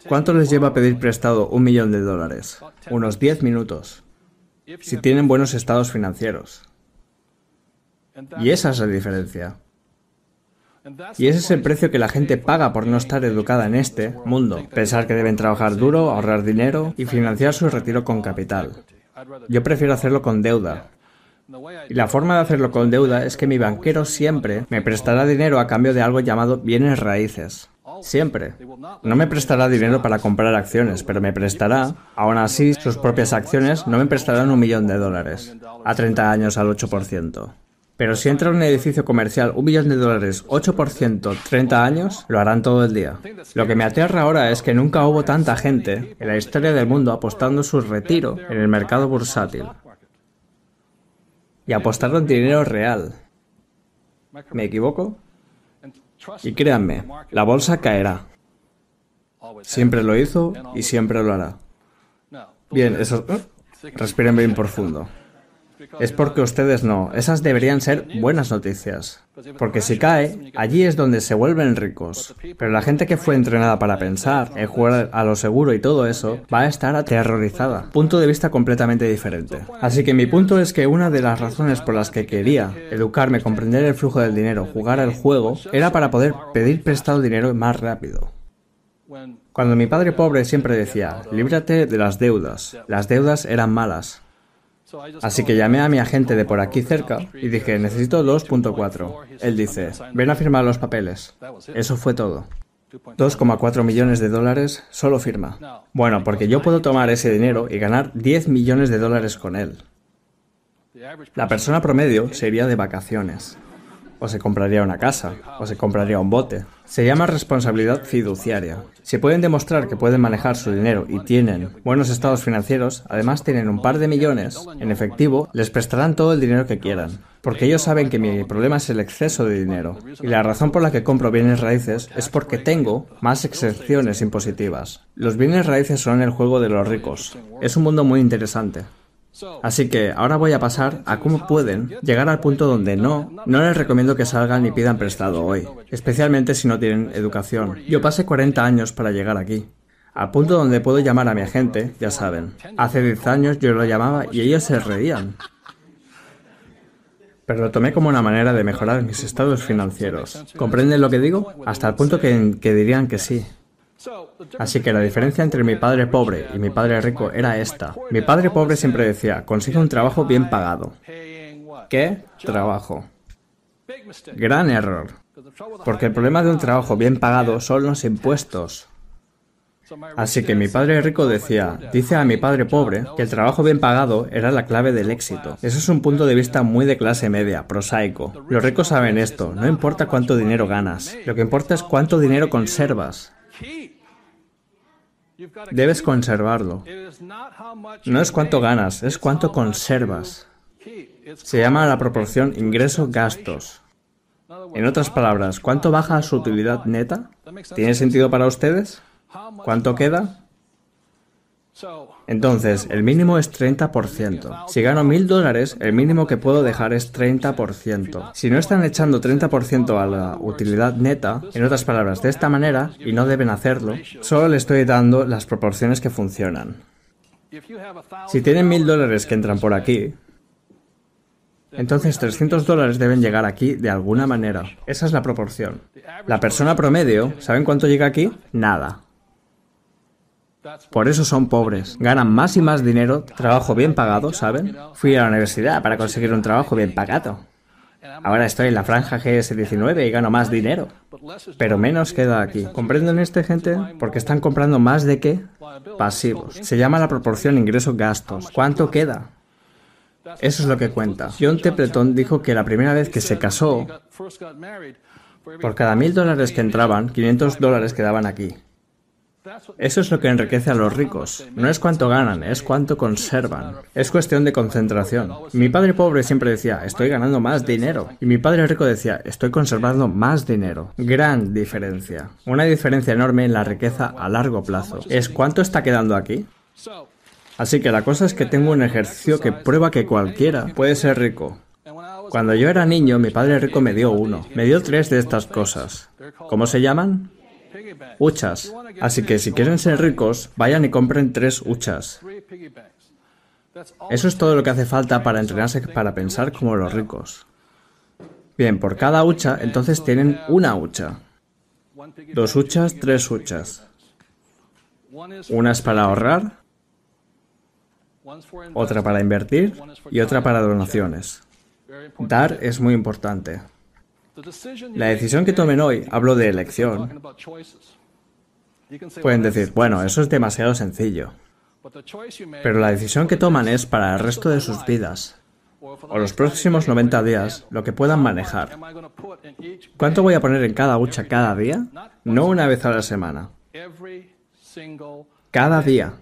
¿Cuánto les lleva a pedir prestado un millón de dólares? Unos 10 minutos si tienen buenos estados financieros. Y esa es la diferencia. Y ese es el precio que la gente paga por no estar educada en este mundo. Pensar que deben trabajar duro, ahorrar dinero y financiar su retiro con capital. Yo prefiero hacerlo con deuda. Y la forma de hacerlo con deuda es que mi banquero siempre me prestará dinero a cambio de algo llamado bienes raíces. Siempre. No me prestará dinero para comprar acciones, pero me prestará, aún así, sus propias acciones no me prestarán un millón de dólares, a 30 años al 8%. Pero si entra en un edificio comercial un millón de dólares, 8%, 30 años, lo harán todo el día. Lo que me aterra ahora es que nunca hubo tanta gente en la historia del mundo apostando su retiro en el mercado bursátil. Y apostaron dinero real. ¿Me equivoco? Y créanme, la bolsa caerá. Siempre lo hizo y siempre lo hará. Bien, eso... ¿eh? Respiren bien profundo. Es porque ustedes no. Esas deberían ser buenas noticias. Porque si cae, allí es donde se vuelven ricos. Pero la gente que fue entrenada para pensar, en jugar a lo seguro y todo eso, va a estar aterrorizada. Punto de vista completamente diferente. Así que mi punto es que una de las razones por las que quería educarme, comprender el flujo del dinero, jugar al juego, era para poder pedir prestado dinero más rápido. Cuando mi padre pobre siempre decía, líbrate de las deudas. Las deudas eran malas. Así que llamé a mi agente de por aquí cerca y dije, necesito 2.4. Él dice, ven a firmar los papeles. Eso fue todo. 2,4 millones de dólares, solo firma. Bueno, porque yo puedo tomar ese dinero y ganar 10 millones de dólares con él. La persona promedio se iría de vacaciones. o se compraría una casa, o se compraría un bote. Se llama responsabilidad fiduciaria. Si pueden demostrar que pueden manejar su dinero y tienen buenos estados financieros, además tienen un par de millones en efectivo, les prestarán todo el dinero que quieran. Porque ellos saben que mi problema es el exceso de dinero. Y la razón por la que compro bienes raíces es porque tengo más excepciones impositivas. Los bienes raíces son el juego de los ricos. Es un mundo muy interesante. Así que ahora voy a pasar a cómo pueden llegar al punto donde no, no les recomiendo que salgan y pidan prestado hoy, especialmente si no tienen educación. Yo pasé 40 años para llegar aquí. Al punto donde puedo llamar a mi agente, ya saben. Hace 10 años yo lo llamaba y ellos se reían. Pero lo tomé como una manera de mejorar mis estados financieros. ¿Comprenden lo que digo? Hasta el punto que, que dirían que sí. Así que la diferencia entre mi padre pobre y mi padre rico era esta. Mi padre pobre siempre decía, consigue un trabajo bien pagado. ¿Qué trabajo? Gran error. Porque el problema de un trabajo bien pagado son los impuestos. Así que mi padre rico decía, dice a mi padre pobre, que el trabajo bien pagado era la clave del éxito. Eso es un punto de vista muy de clase media, prosaico. Los ricos saben esto, no importa cuánto dinero ganas, lo que importa es cuánto dinero conservas. Debes conservarlo. No es cuánto ganas, es cuánto conservas. Se llama la proporción ingreso-gastos. En otras palabras, ¿cuánto baja su utilidad neta? ¿Tiene sentido para ustedes? ¿Cuánto queda? Entonces, el mínimo es 30%. Si gano mil dólares, el mínimo que puedo dejar es 30%. Si no están echando 30% a la utilidad neta, en otras palabras, de esta manera, y no deben hacerlo, solo le estoy dando las proporciones que funcionan. Si tienen mil dólares que entran por aquí, entonces 300 dólares deben llegar aquí de alguna manera. Esa es la proporción. La persona promedio, ¿saben cuánto llega aquí? Nada. Por eso son pobres. Ganan más y más dinero, trabajo bien pagado, ¿saben? Fui a la universidad para conseguir un trabajo bien pagado. Ahora estoy en la franja GS19 y gano más dinero. Pero menos queda aquí. ¿Comprenden este gente? Porque están comprando más de qué? Pasivos. Se llama la proporción ingreso-gastos. ¿Cuánto queda? Eso es lo que cuenta. John Templeton dijo que la primera vez que se casó, por cada mil dólares que entraban, 500 dólares quedaban aquí. Eso es lo que enriquece a los ricos. No es cuánto ganan, es cuánto conservan. Es cuestión de concentración. Mi padre pobre siempre decía, estoy ganando más dinero. Y mi padre rico decía, estoy conservando más dinero. Gran diferencia. Una diferencia enorme en la riqueza a largo plazo. Es cuánto está quedando aquí. Así que la cosa es que tengo un ejercicio que prueba que cualquiera puede ser rico. Cuando yo era niño, mi padre rico me dio uno. Me dio tres de estas cosas. ¿Cómo se llaman? Huchas. Así que si quieren ser ricos, vayan y compren tres huchas. Eso es todo lo que hace falta para entrenarse para pensar como los ricos. Bien, por cada hucha, entonces tienen una hucha. Dos huchas, tres huchas. Una es para ahorrar, otra para invertir y otra para donaciones. Dar es muy importante. La decisión que tomen hoy, hablo de elección, pueden decir, bueno, eso es demasiado sencillo. Pero la decisión que toman es para el resto de sus vidas, o los próximos 90 días, lo que puedan manejar. ¿Cuánto voy a poner en cada hucha cada día? No una vez a la semana. Cada día.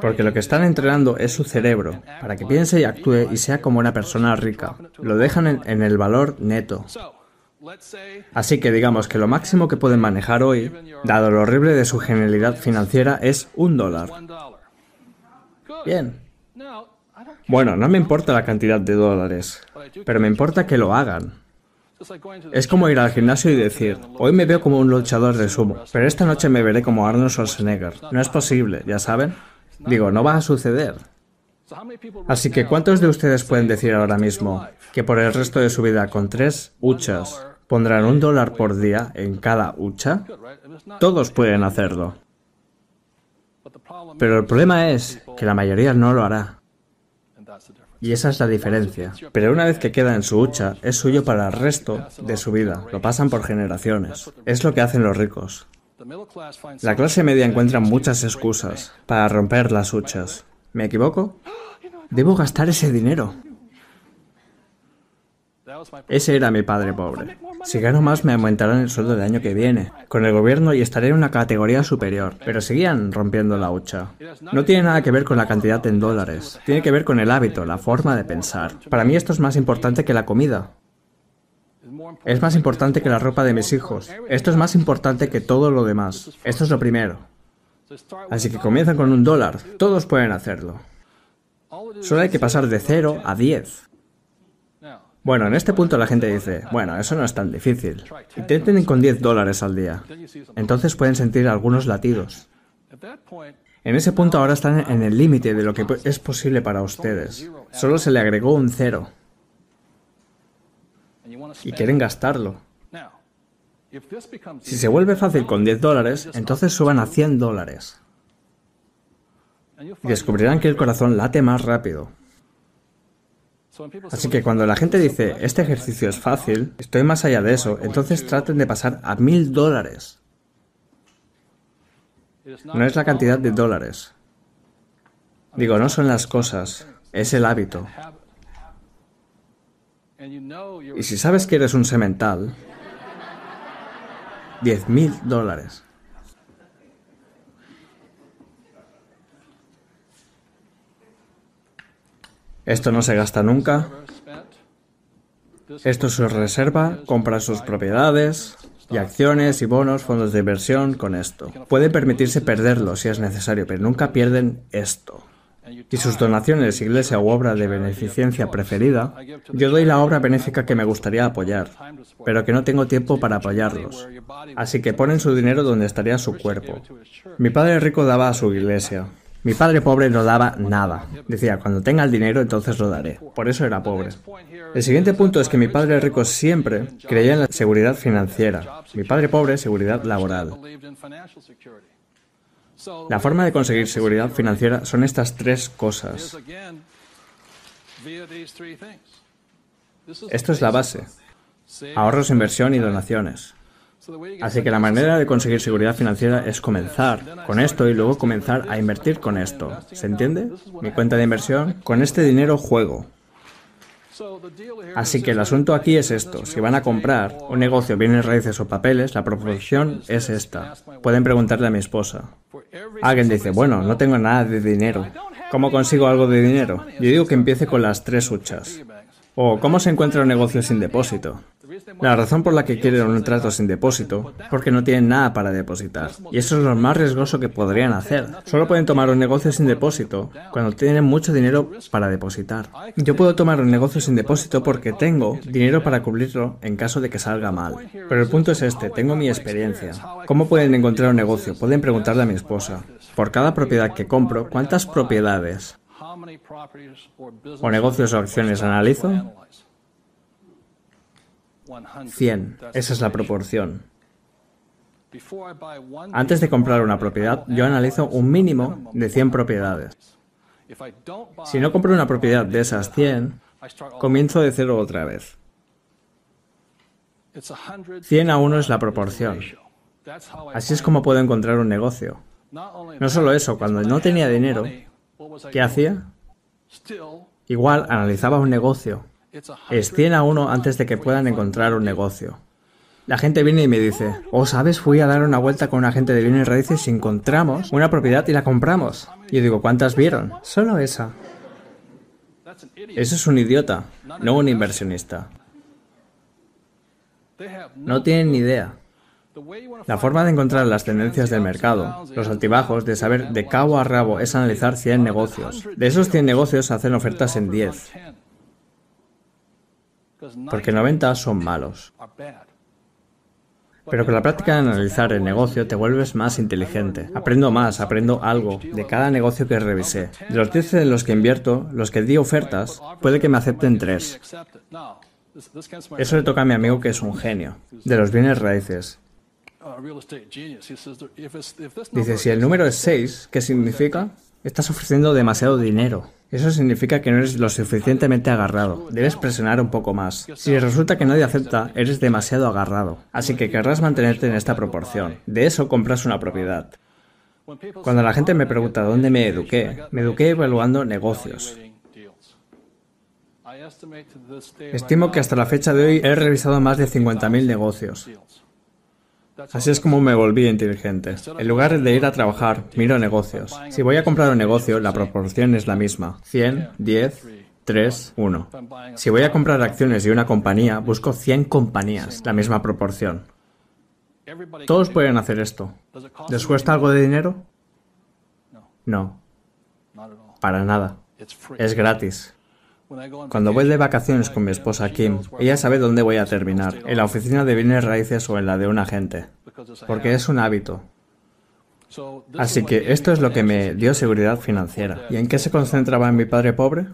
Porque lo que están entrenando es su cerebro, para que piense y actúe y sea como una persona rica. Lo dejan en, el valor neto. Así que digamos que lo máximo que pueden manejar hoy, dado lo horrible de su genialidad financiera, es un dólar. Bien. Bueno, no me importa la cantidad de dólares, pero me importa que lo hagan. Es como ir al gimnasio y decir, hoy me veo como un luchador de sumo, pero esta noche me veré como Arnold Schwarzenegger. No es posible, ya saben. Digo, no va a suceder. Así que, ¿cuántos de ustedes pueden decir ahora mismo que por el resto de su vida con tres huchas pondrán un dólar por día en cada hucha? Todos pueden hacerlo. Pero el problema es que la mayoría no lo hará. Y esa es la diferencia. Pero una vez que queda en su hucha, es suyo para el resto de su vida. Lo pasan por generaciones. Es lo que hacen los ricos. La clase media encuentra muchas excusas para romper las huchas. ¿Me equivoco? Debo gastar ese dinero. Ese era mi padre pobre. Si gano más me aumentarán el sueldo del año que viene, con el gobierno y estaré en una categoría superior. Pero seguían rompiendo la hucha. No tiene nada que ver con la cantidad en dólares. Tiene que ver con el hábito, la forma de pensar. Para mí esto es más importante que la comida. Es más importante que la ropa de mis hijos. Esto es más importante que todo lo demás. Esto es lo primero. Así que comienzan con un dólar. Todos pueden hacerlo. Solo hay que pasar de 0 a 10. Bueno, en este punto la gente dice, bueno, eso no es tan difícil. Intenten con 10 dólares al día. Entonces pueden sentir algunos latidos. En ese punto ahora están en el límite de lo que es posible para ustedes. Solo se le agregó un cero. Y quieren gastarlo. Si se vuelve fácil con 10 dólares, entonces suban a 100 dólares. Y descubrirán que el corazón late más rápido. Así que cuando la gente dice, este ejercicio es fácil, estoy más allá de eso, entonces traten de pasar a mil dólares. No es la cantidad de dólares. Digo, no son las cosas, es el hábito. Y si sabes que eres un semental, diez mil dólares. Esto no se gasta nunca. Esto es su reserva, compra sus propiedades y acciones y bonos, fondos de inversión con esto. Pueden permitirse perderlo si es necesario, pero nunca pierden esto. Y sus donaciones, iglesia u obra de beneficencia preferida, yo doy la obra benéfica que me gustaría apoyar, pero que no tengo tiempo para apoyarlos. Así que ponen su dinero donde estaría su cuerpo. Mi padre rico daba a su iglesia. Mi padre pobre no daba nada. Decía, cuando tenga el dinero entonces lo daré. Por eso era pobre. El siguiente punto es que mi padre rico siempre creía en la seguridad financiera. Mi padre pobre, seguridad laboral. La forma de conseguir seguridad financiera son estas tres cosas. Esto es la base. Ahorros, inversión y donaciones. Así que la manera de conseguir seguridad financiera es comenzar con esto y luego comenzar a invertir con esto. ¿Se entiende? Mi cuenta de inversión, con este dinero juego. Así que el asunto aquí es esto. Si van a comprar un negocio, bienes raíces o papeles, la proporción es esta. Pueden preguntarle a mi esposa. Alguien dice, bueno, no tengo nada de dinero. ¿Cómo consigo algo de dinero? Yo digo que empiece con las tres huchas. O ¿cómo se encuentra un negocio sin depósito? La razón por la que quieren un trato sin depósito, porque no tienen nada para depositar. Y eso es lo más riesgoso que podrían hacer. Solo pueden tomar un negocio sin depósito cuando tienen mucho dinero para depositar. Yo puedo tomar un negocio sin depósito porque tengo dinero para cubrirlo en caso de que salga mal. Pero el punto es este, tengo mi experiencia. ¿Cómo pueden encontrar un negocio? Pueden preguntarle a mi esposa. Por cada propiedad que compro, ¿cuántas propiedades o negocios o acciones analizo? 100. Esa es la proporción. Antes de comprar una propiedad, yo analizo un mínimo de 100 propiedades. Si no compro una propiedad de esas 100, comienzo de cero otra vez. 100 a 1 es la proporción. Así es como puedo encontrar un negocio. No solo eso, cuando no tenía dinero, ¿qué hacía? Igual analizaba un negocio es 100 a 1 antes de que puedan encontrar un negocio. La gente viene y me dice, oh, ¿sabes? Fui a dar una vuelta con un agente de bienes raíces y encontramos una propiedad y la compramos. Y yo digo, ¿cuántas vieron? Solo esa. Eso es un idiota, no un inversionista. No tienen ni idea. La forma de encontrar las tendencias del mercado, los altibajos, de saber de cabo a rabo, es analizar 100 negocios. De esos 100 negocios hacen ofertas en 10 porque 90 son malos. Pero con la práctica de analizar el negocio te vuelves más inteligente. Aprendo más, aprendo algo de cada negocio que revisé. De los 10 en los que invierto, los que di ofertas, puede que me acepten 3. Eso le toca a mi amigo que es un genio, de los bienes raíces. Dice, si el número es 6, ¿qué significa? Estás ofreciendo demasiado dinero. Eso significa que no eres lo suficientemente agarrado. Debes presionar un poco más. Si resulta que nadie acepta, eres demasiado agarrado. Así que querrás mantenerte en esta proporción. De eso compras una propiedad. Cuando la gente me pregunta dónde me eduqué, me eduqué evaluando negocios. Estimo que hasta la fecha de hoy he revisado más de 50.000 negocios. Así es como me volví inteligente. En lugar de ir a trabajar, miro negocios. Si voy a comprar un negocio, la proporción es la misma. 100, 10, 3, 1. Si voy a comprar acciones de una compañía, busco 100 compañías, la misma proporción. Todos pueden hacer esto. ¿Les cuesta algo de dinero? No. Para nada. Es gratis. Cuando voy de vacaciones con mi esposa Kim, ella sabe dónde voy a terminar, en la oficina de bienes raíces o en la de un agente, porque es un hábito. Así que esto es lo que me dio seguridad financiera. ¿Y en qué se concentraba en mi padre pobre?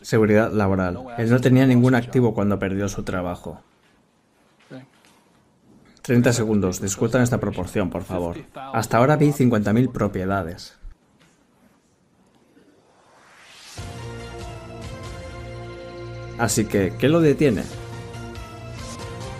Seguridad laboral. Él no tenía ningún activo cuando perdió su trabajo. 30 segundos, discutan esta proporción, por favor. Hasta ahora vi 50.000 propiedades. Así que, ¿qué lo detiene?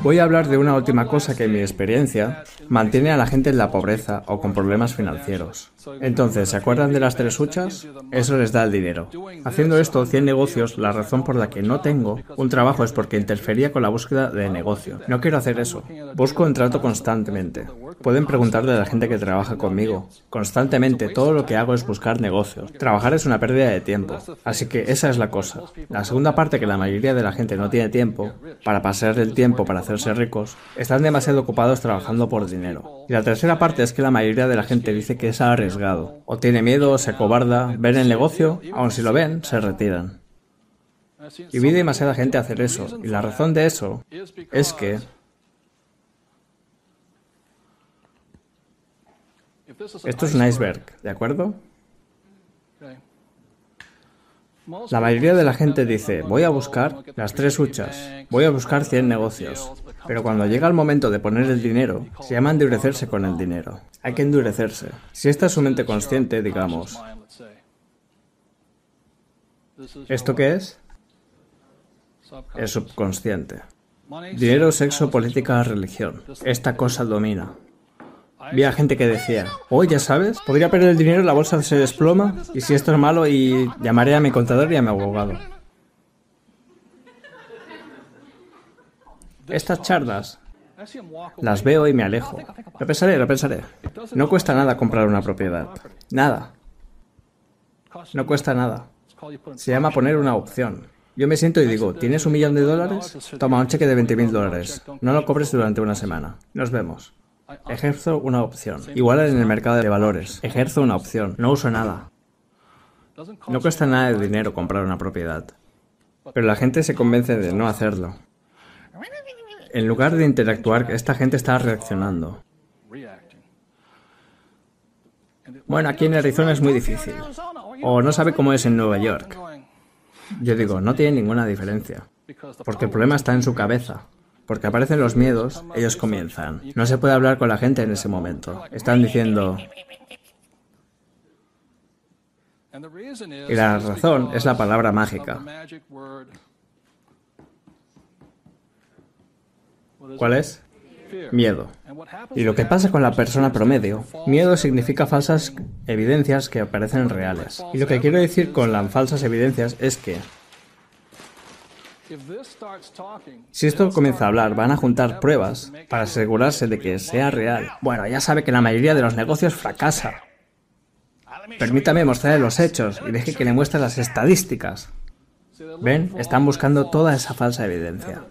Voy a hablar de una última cosa que en mi experiencia mantiene a la gente en la pobreza o con problemas financieros. Entonces, ¿se acuerdan de las tres huchas? Eso les da el dinero. Haciendo esto, 100 negocios, la razón por la que no tengo un trabajo es porque interfería con la búsqueda de negocio. No quiero hacer eso. Busco un trato constantemente. Pueden preguntarle a la gente que trabaja conmigo. Constantemente, todo lo que hago es buscar negocios. Trabajar es una pérdida de tiempo. Así que esa es la cosa. La segunda parte que la mayoría de la gente no tiene tiempo para pasar el tiempo para hacerse ricos, están demasiado ocupados trabajando por dinero. Y la tercera parte es que la mayoría de la gente dice que es arriesgado, o tiene miedo, o se cobarda, ven el negocio, aun si lo ven, se retiran. Y vi demasiada gente hacer eso, y la razón de eso es que esto es un iceberg, ¿de acuerdo? La mayoría de la gente dice, voy a buscar las tres huchas, voy a buscar 100 negocios. Pero cuando llega el momento de poner el dinero, se llama endurecerse con el dinero. Hay que endurecerse. Si esta es su mente consciente, digamos. ¿Esto qué es? Es subconsciente. Dinero, sexo, política, religión. Esta cosa domina. Vi a gente que decía, oye, ya sabes, podría perder el dinero, la bolsa se desploma, y si esto es malo, y llamaré a mi contador y a mi abogado. Estas charlas las veo y me alejo. Lo pensaré, lo pensaré. No cuesta nada comprar una propiedad. Nada. No cuesta nada. Se llama poner una opción. Yo me siento y digo, ¿tienes un millón de dólares? Toma un cheque de 20 mil dólares. No lo cobres durante una semana. Nos vemos. Ejerzo una opción. Igual en el mercado de valores. Ejerzo una opción. No uso nada. No cuesta nada de dinero comprar una propiedad. Pero la gente se convence de no hacerlo. En lugar de interactuar, esta gente está reaccionando. Bueno, aquí en Arizona es muy difícil. O no sabe cómo es en Nueva York. Yo digo, no tiene ninguna diferencia. Porque el problema está en su cabeza. Porque aparecen los miedos, ellos comienzan. No se puede hablar con la gente en ese momento. Están diciendo... Y la razón es la palabra mágica. ¿Cuál es? Miedo. Y lo que pasa con la persona promedio, miedo significa falsas evidencias que aparecen reales. Y lo que quiero decir con las falsas evidencias es que si esto comienza a hablar, van a juntar pruebas para asegurarse de que sea real. Bueno, ya sabe que la mayoría de los negocios fracasa. Permítame mostrarle los hechos y deje que le muestre las estadísticas. ¿Ven? Están buscando toda esa falsa evidencia.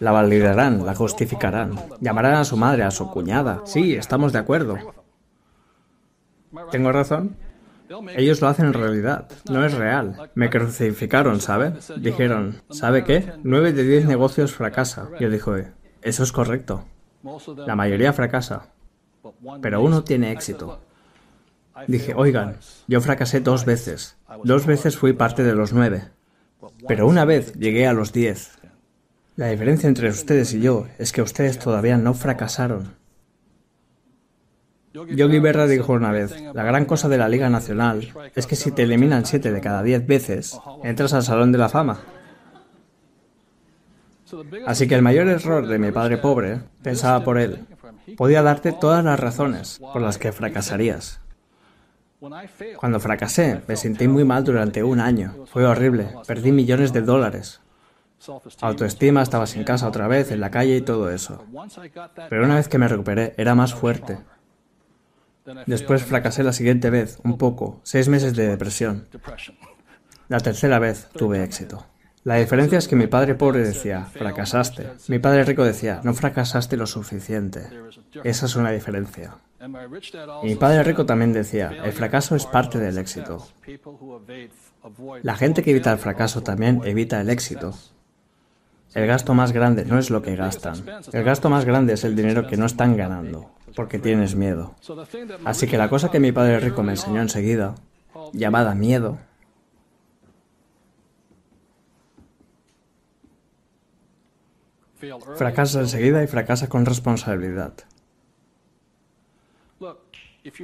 La validarán, la justificarán. Llamarán a su madre, a su cuñada. Sí, estamos de acuerdo. ¿Tengo razón? Ellos lo hacen en realidad, no es real. Me crucificaron, ¿sabe? Dijeron, ¿sabe qué? Nueve de diez negocios fracasa. Yo dije, eso es correcto. La mayoría fracasa, pero uno tiene éxito. Dije, oigan, yo fracasé dos veces. Dos veces fui parte de los nueve. Pero una vez llegué a los diez. La diferencia entre ustedes y yo es que ustedes todavía no fracasaron. Yogi Berra dijo una vez, la gran cosa de la Liga Nacional es que si te eliminan siete de cada diez veces, entras al Salón de la Fama. Así que el mayor error de mi padre pobre, pensaba por él, podía darte todas las razones por las que fracasarías. Cuando fracasé, me sentí muy mal durante un año. Fue horrible. Perdí millones de dólares. Autoestima, estaba sin casa otra vez, en la calle y todo eso. Pero una vez que me recuperé, era más fuerte. Después fracasé la siguiente vez, un poco, seis meses de depresión. La tercera vez tuve éxito. La diferencia es que mi padre pobre decía, fracasaste. Mi padre rico decía, no fracasaste lo suficiente. Esa es una diferencia. Y mi padre rico también decía, el fracaso es parte del éxito. La gente que evita el fracaso también evita el éxito. El gasto más grande no es lo que gastan. El gasto más grande es el dinero que no están ganando, porque tienes miedo. Así que la cosa que mi padre rico me enseñó enseguida, llamada miedo, Fracasa enseguida y fracasa con responsabilidad.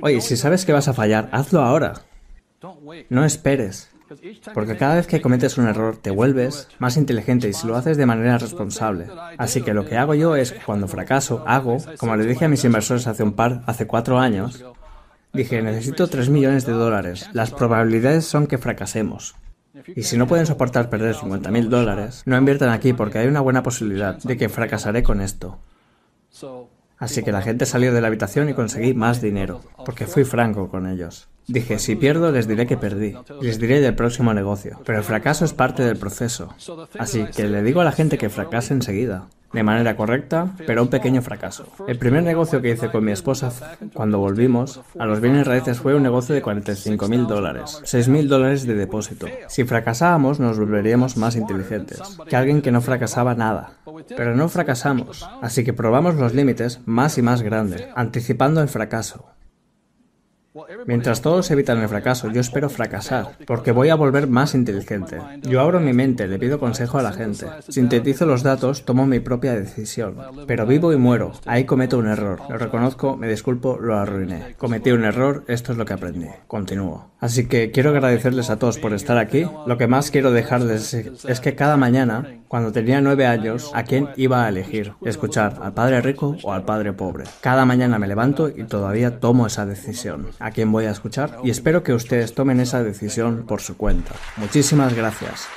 Oye, si sabes que vas a fallar, hazlo ahora. No esperes. Porque cada vez que cometes un error te vuelves más inteligente y si lo haces de manera responsable. Así que lo que hago yo es, cuando fracaso, hago, como le dije a mis inversores hace un par, hace cuatro años, dije, necesito 3 millones de dólares. Las probabilidades son que fracasemos. Y si no pueden soportar perder 50 mil dólares, no inviertan aquí porque hay una buena posibilidad de que fracasaré con esto. Así que la gente salió de la habitación y conseguí más dinero, porque fui franco con ellos. Dije, si pierdo, les diré que perdí. Les diré del próximo negocio. Pero el fracaso es parte del proceso. Así que le digo a la gente que fracase enseguida de manera correcta, pero un pequeño fracaso. El primer negocio que hice con mi esposa cuando volvimos a los bienes raíces fue un negocio de 45 mil dólares, 6 mil dólares de depósito. Si fracasábamos, nos volveríamos más inteligentes que alguien que no fracasaba nada. Pero no fracasamos, así que probamos los límites más y más grandes, anticipando el fracaso. Mientras todos evitan el fracaso, yo espero fracasar, porque voy a volver más inteligente. Yo abro mi mente, le pido consejo a la gente. Sintetizo los datos, tomo mi propia decisión. Pero vivo y muero. Ahí cometo un error. Lo reconozco, me disculpo, lo arruiné. Cometí un error, esto es lo que aprendí. Continúo. Así que quiero agradecerles a todos por estar aquí. Lo que más quiero dejarles es que cada mañana, cuando tenía nueve años, ¿a quién iba a elegir? ¿Escuchar al padre rico o al padre pobre? Cada mañana me levanto y todavía tomo esa decisión a quién voy a escuchar y espero que ustedes tomen esa decisión por su cuenta. Muchísimas gracias.